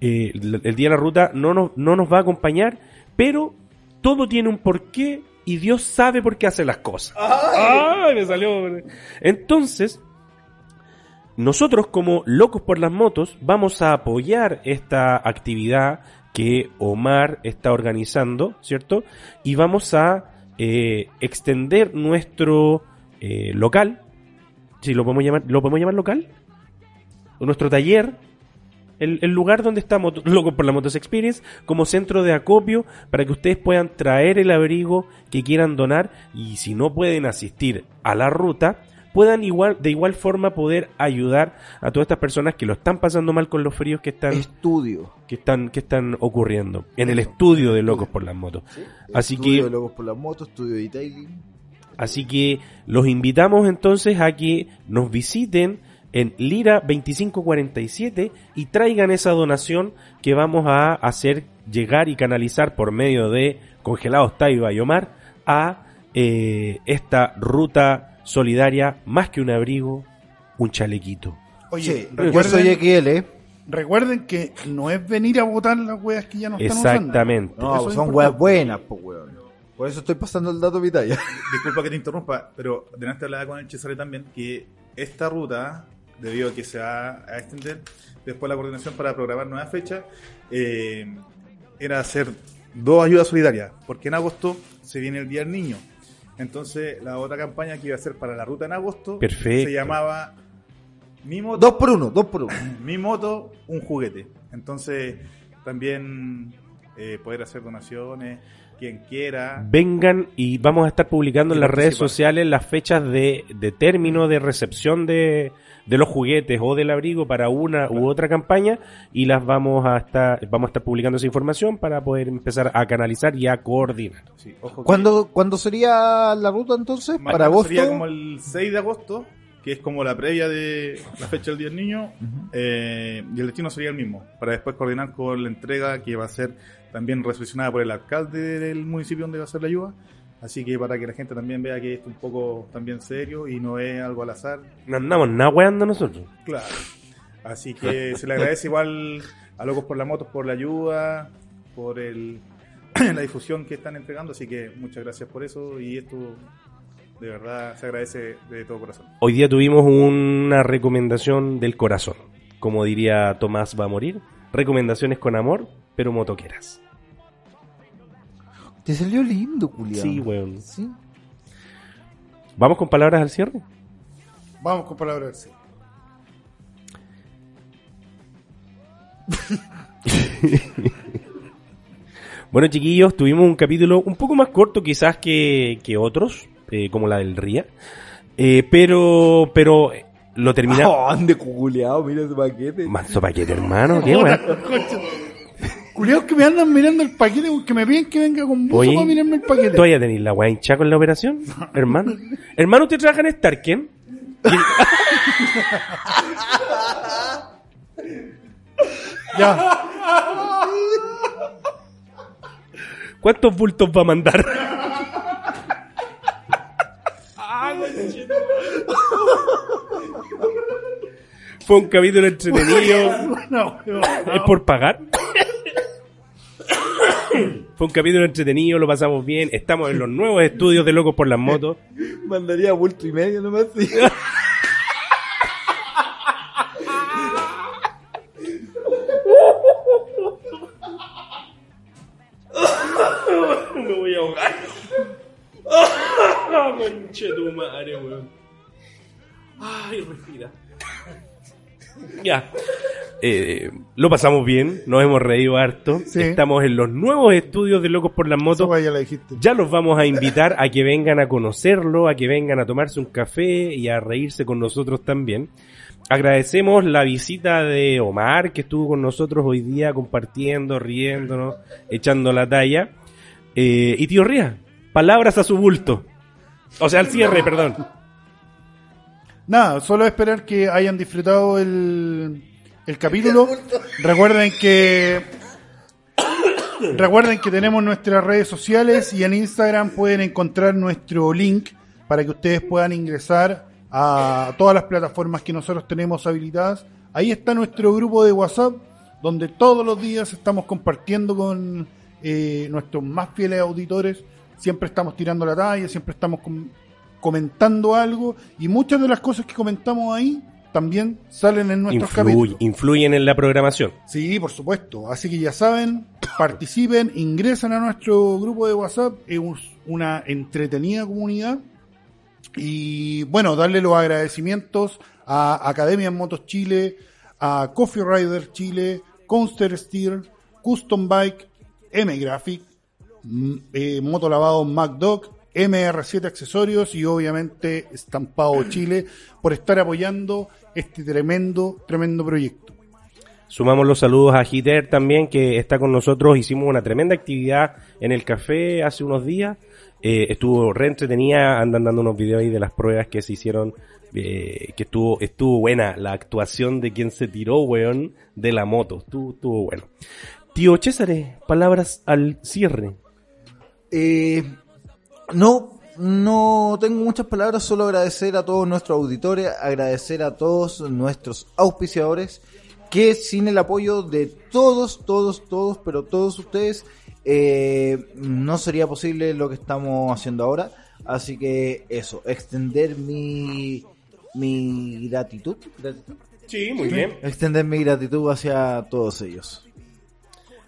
Eh, el, el día de la ruta no nos, no nos va a acompañar, pero todo tiene un porqué y Dios sabe por qué hace las cosas. ¡Ay! Me salió. Entonces, nosotros como locos por las motos vamos a apoyar esta actividad que Omar está organizando, ¿cierto? Y vamos a eh, extender nuestro eh, local, si lo podemos llamar, ¿lo podemos llamar local? Nuestro taller el, lugar donde está Locos por la Motos Experience como centro de acopio para que ustedes puedan traer el abrigo que quieran donar y si no pueden asistir a la ruta, puedan igual de igual forma poder ayudar a todas estas personas que lo están pasando mal con los fríos que están Estudio. que están que están ocurriendo en el estudio de Locos por las Motos. Así estudio que de Locos por las motos, estudio de detailing. Así que los invitamos entonces a que nos visiten en Lira 2547 y traigan esa donación que vamos a hacer llegar y canalizar por medio de Congelados Taiba y Omar a eh, esta ruta solidaria, más que un abrigo, un chalequito. Oye, Sí, yo recuerden, soy XL, ¿eh? recuerden que no es venir a votar las weas que ya no están usando. Exactamente. No, Eso son weas buenas, pues weón. Por eso estoy pasando el dato a mi talla. Disculpa que te interrumpa, pero delante hablaba con el Cesare también que esta ruta, debido a que se va a extender, después la coordinación para programar nuevas fechas, eh, era hacer dos ayudas solidarias, porque en agosto se viene el Día del Niño. Entonces, la otra campaña que iba a ser para la ruta en agosto Perfecto. se llamaba Mi moto, Dos por uno, dos por uno. mi moto, un juguete. Entonces, también eh, poder hacer donaciones, quien quiera. Vengan y vamos a estar publicando en las redes sociales las fechas de, de término de recepción de, de los juguetes o del abrigo para una u otra campaña y las vamos a estar vamos a estar publicando esa información para poder empezar a canalizar y a coordinar. Sí, ojo que- ¿Cuándo, ¿Cuándo sería la ruta entonces? ¿Para agosto? Sería como el 6 de agosto, que es como la previa de la fecha del Día del Niño, eh, y el destino sería el mismo, para después coordinar con la entrega que va a ser también recepcionada por el alcalde del municipio donde va a ser la ayuda. Así que para que la gente también vea que esto es un poco también serio y no es algo al azar. No andamos nada weando nosotros. Claro. Así que se le agradece igual a Locos por las Motos por la ayuda, por el, la difusión que están entregando. Así que muchas gracias por eso y esto de verdad se agradece de todo corazón. Hoy día tuvimos una recomendación del corazón. Como diría Tomás va a morir. Recomendaciones con amor, pero motoqueras. Te salió lindo, culiado. Sí, weón. Sí. ¿Vamos con palabras al cierre? Vamos con palabras. del Bueno, chiquillos, tuvimos un capítulo un poco más corto quizás que, que otros, eh, como la del Ría. Eh, pero, pero eh, lo terminamos. Oh, ande culiado, mira ese paquete. Manso paquete, hermano. ¿Qué, weón? Culiados que me andan mirando el paquete, que me piden que venga con buzo Oye, para mirarme el paquete. ¿Tú vaya a tener la weá hinchada con la operación? Hermano. Hermano, ¿usted trabaja en Starken? Ya, ¿Cuántos bultos va a mandar? Fue un capítulo entretenido. ¿Es por pagar? Fue un capítulo entretenido, lo pasamos bien. Estamos en los nuevos estudios de Locos por las Motos. Mandaría bulto y medio nomás. sí. Me voy a ahogar. Conche tu madre, weón. Ay, respira. Ya. Eh, lo pasamos bien, nos hemos reído harto. Sí. Estamos en los nuevos estudios de Locos por las Motos. ya la. Ya los vamos a invitar a que vengan a conocerlo, a que vengan a tomarse un café y a reírse con nosotros también. Agradecemos la visita de Omar, que estuvo con nosotros hoy día compartiendo, riéndonos, echando la talla. Eh, y tío Ría, palabras a su bulto. O sea, al cierre, perdón. Nada, solo esperar que hayan disfrutado el, el capítulo. Recuerden que recuerden que tenemos nuestras redes sociales y en Instagram pueden encontrar nuestro link para que ustedes puedan ingresar a todas las plataformas que nosotros tenemos habilitadas. Ahí está nuestro grupo de WhatsApp donde todos los días estamos compartiendo con eh, nuestros más fieles auditores. Siempre estamos tirando la talla, siempre estamos com- comentando algo y muchas de las cosas que comentamos ahí también salen en nuestros Influye- capítulos. influyen en la programación. Sí, por supuesto. Así que ya saben, participen, ingresen a nuestro grupo de WhatsApp. Es un- una entretenida comunidad. Y bueno, darle los agradecimientos a Academia en Motos Chile, a Coffee Rider Chile, Coaster Steel, Custom Bike, M Graphic, mm, eh, Moto Lavado MacDoc, MR7 Accesorios y obviamente Estampado Chile por estar apoyando este tremendo, tremendo proyecto. Sumamos los saludos a Hiter también, que está con nosotros. Hicimos una tremenda actividad en el café hace unos días. Eh, estuvo re entretenida, andan dando unos videos ahí de las pruebas que se hicieron, eh, que estuvo, estuvo buena la actuación de quien se tiró, weón, de la moto. Estuvo, estuvo bueno. Tío César, palabras al cierre. Eh, no, no tengo muchas palabras, solo agradecer a todos nuestros auditores, agradecer a todos nuestros auspiciadores, que sin el apoyo de todos, todos, todos, pero todos ustedes, eh, no sería posible lo que estamos haciendo ahora. Así que eso, extender mi, mi gratitud, gratitud, Sí, muy bien. extender mi gratitud hacia todos ellos.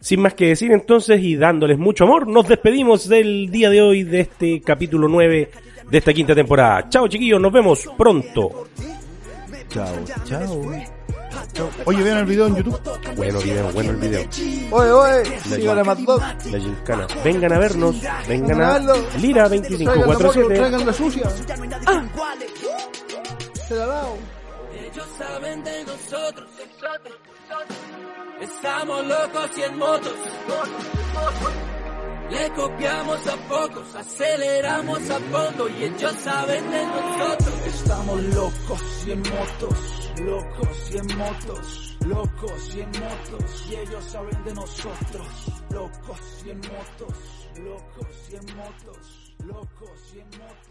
Sin más que decir entonces y dándoles mucho amor, nos despedimos del día de hoy de este capítulo 9 de esta quinta temporada. Chao chiquillos, nos vemos pronto. Chao, chao. Oye, vean el video en YouTube. Bueno video, bueno el video. Oye, oye, sigan a Matlock. La gincana. Vengan a vernos, vengan a. Lira Traigan la moto, 2547. traigan la sucia. Se la dao. Ellos saben de nosotros. Estamos locos y en motos. Le copiamos a pocos, aceleramos a fondo y ellos saben de nosotros. Estamos locos y en motos, locos y en motos, locos y en motos y ellos saben de nosotros. Locos y en motos, locos y en motos, locos y en motos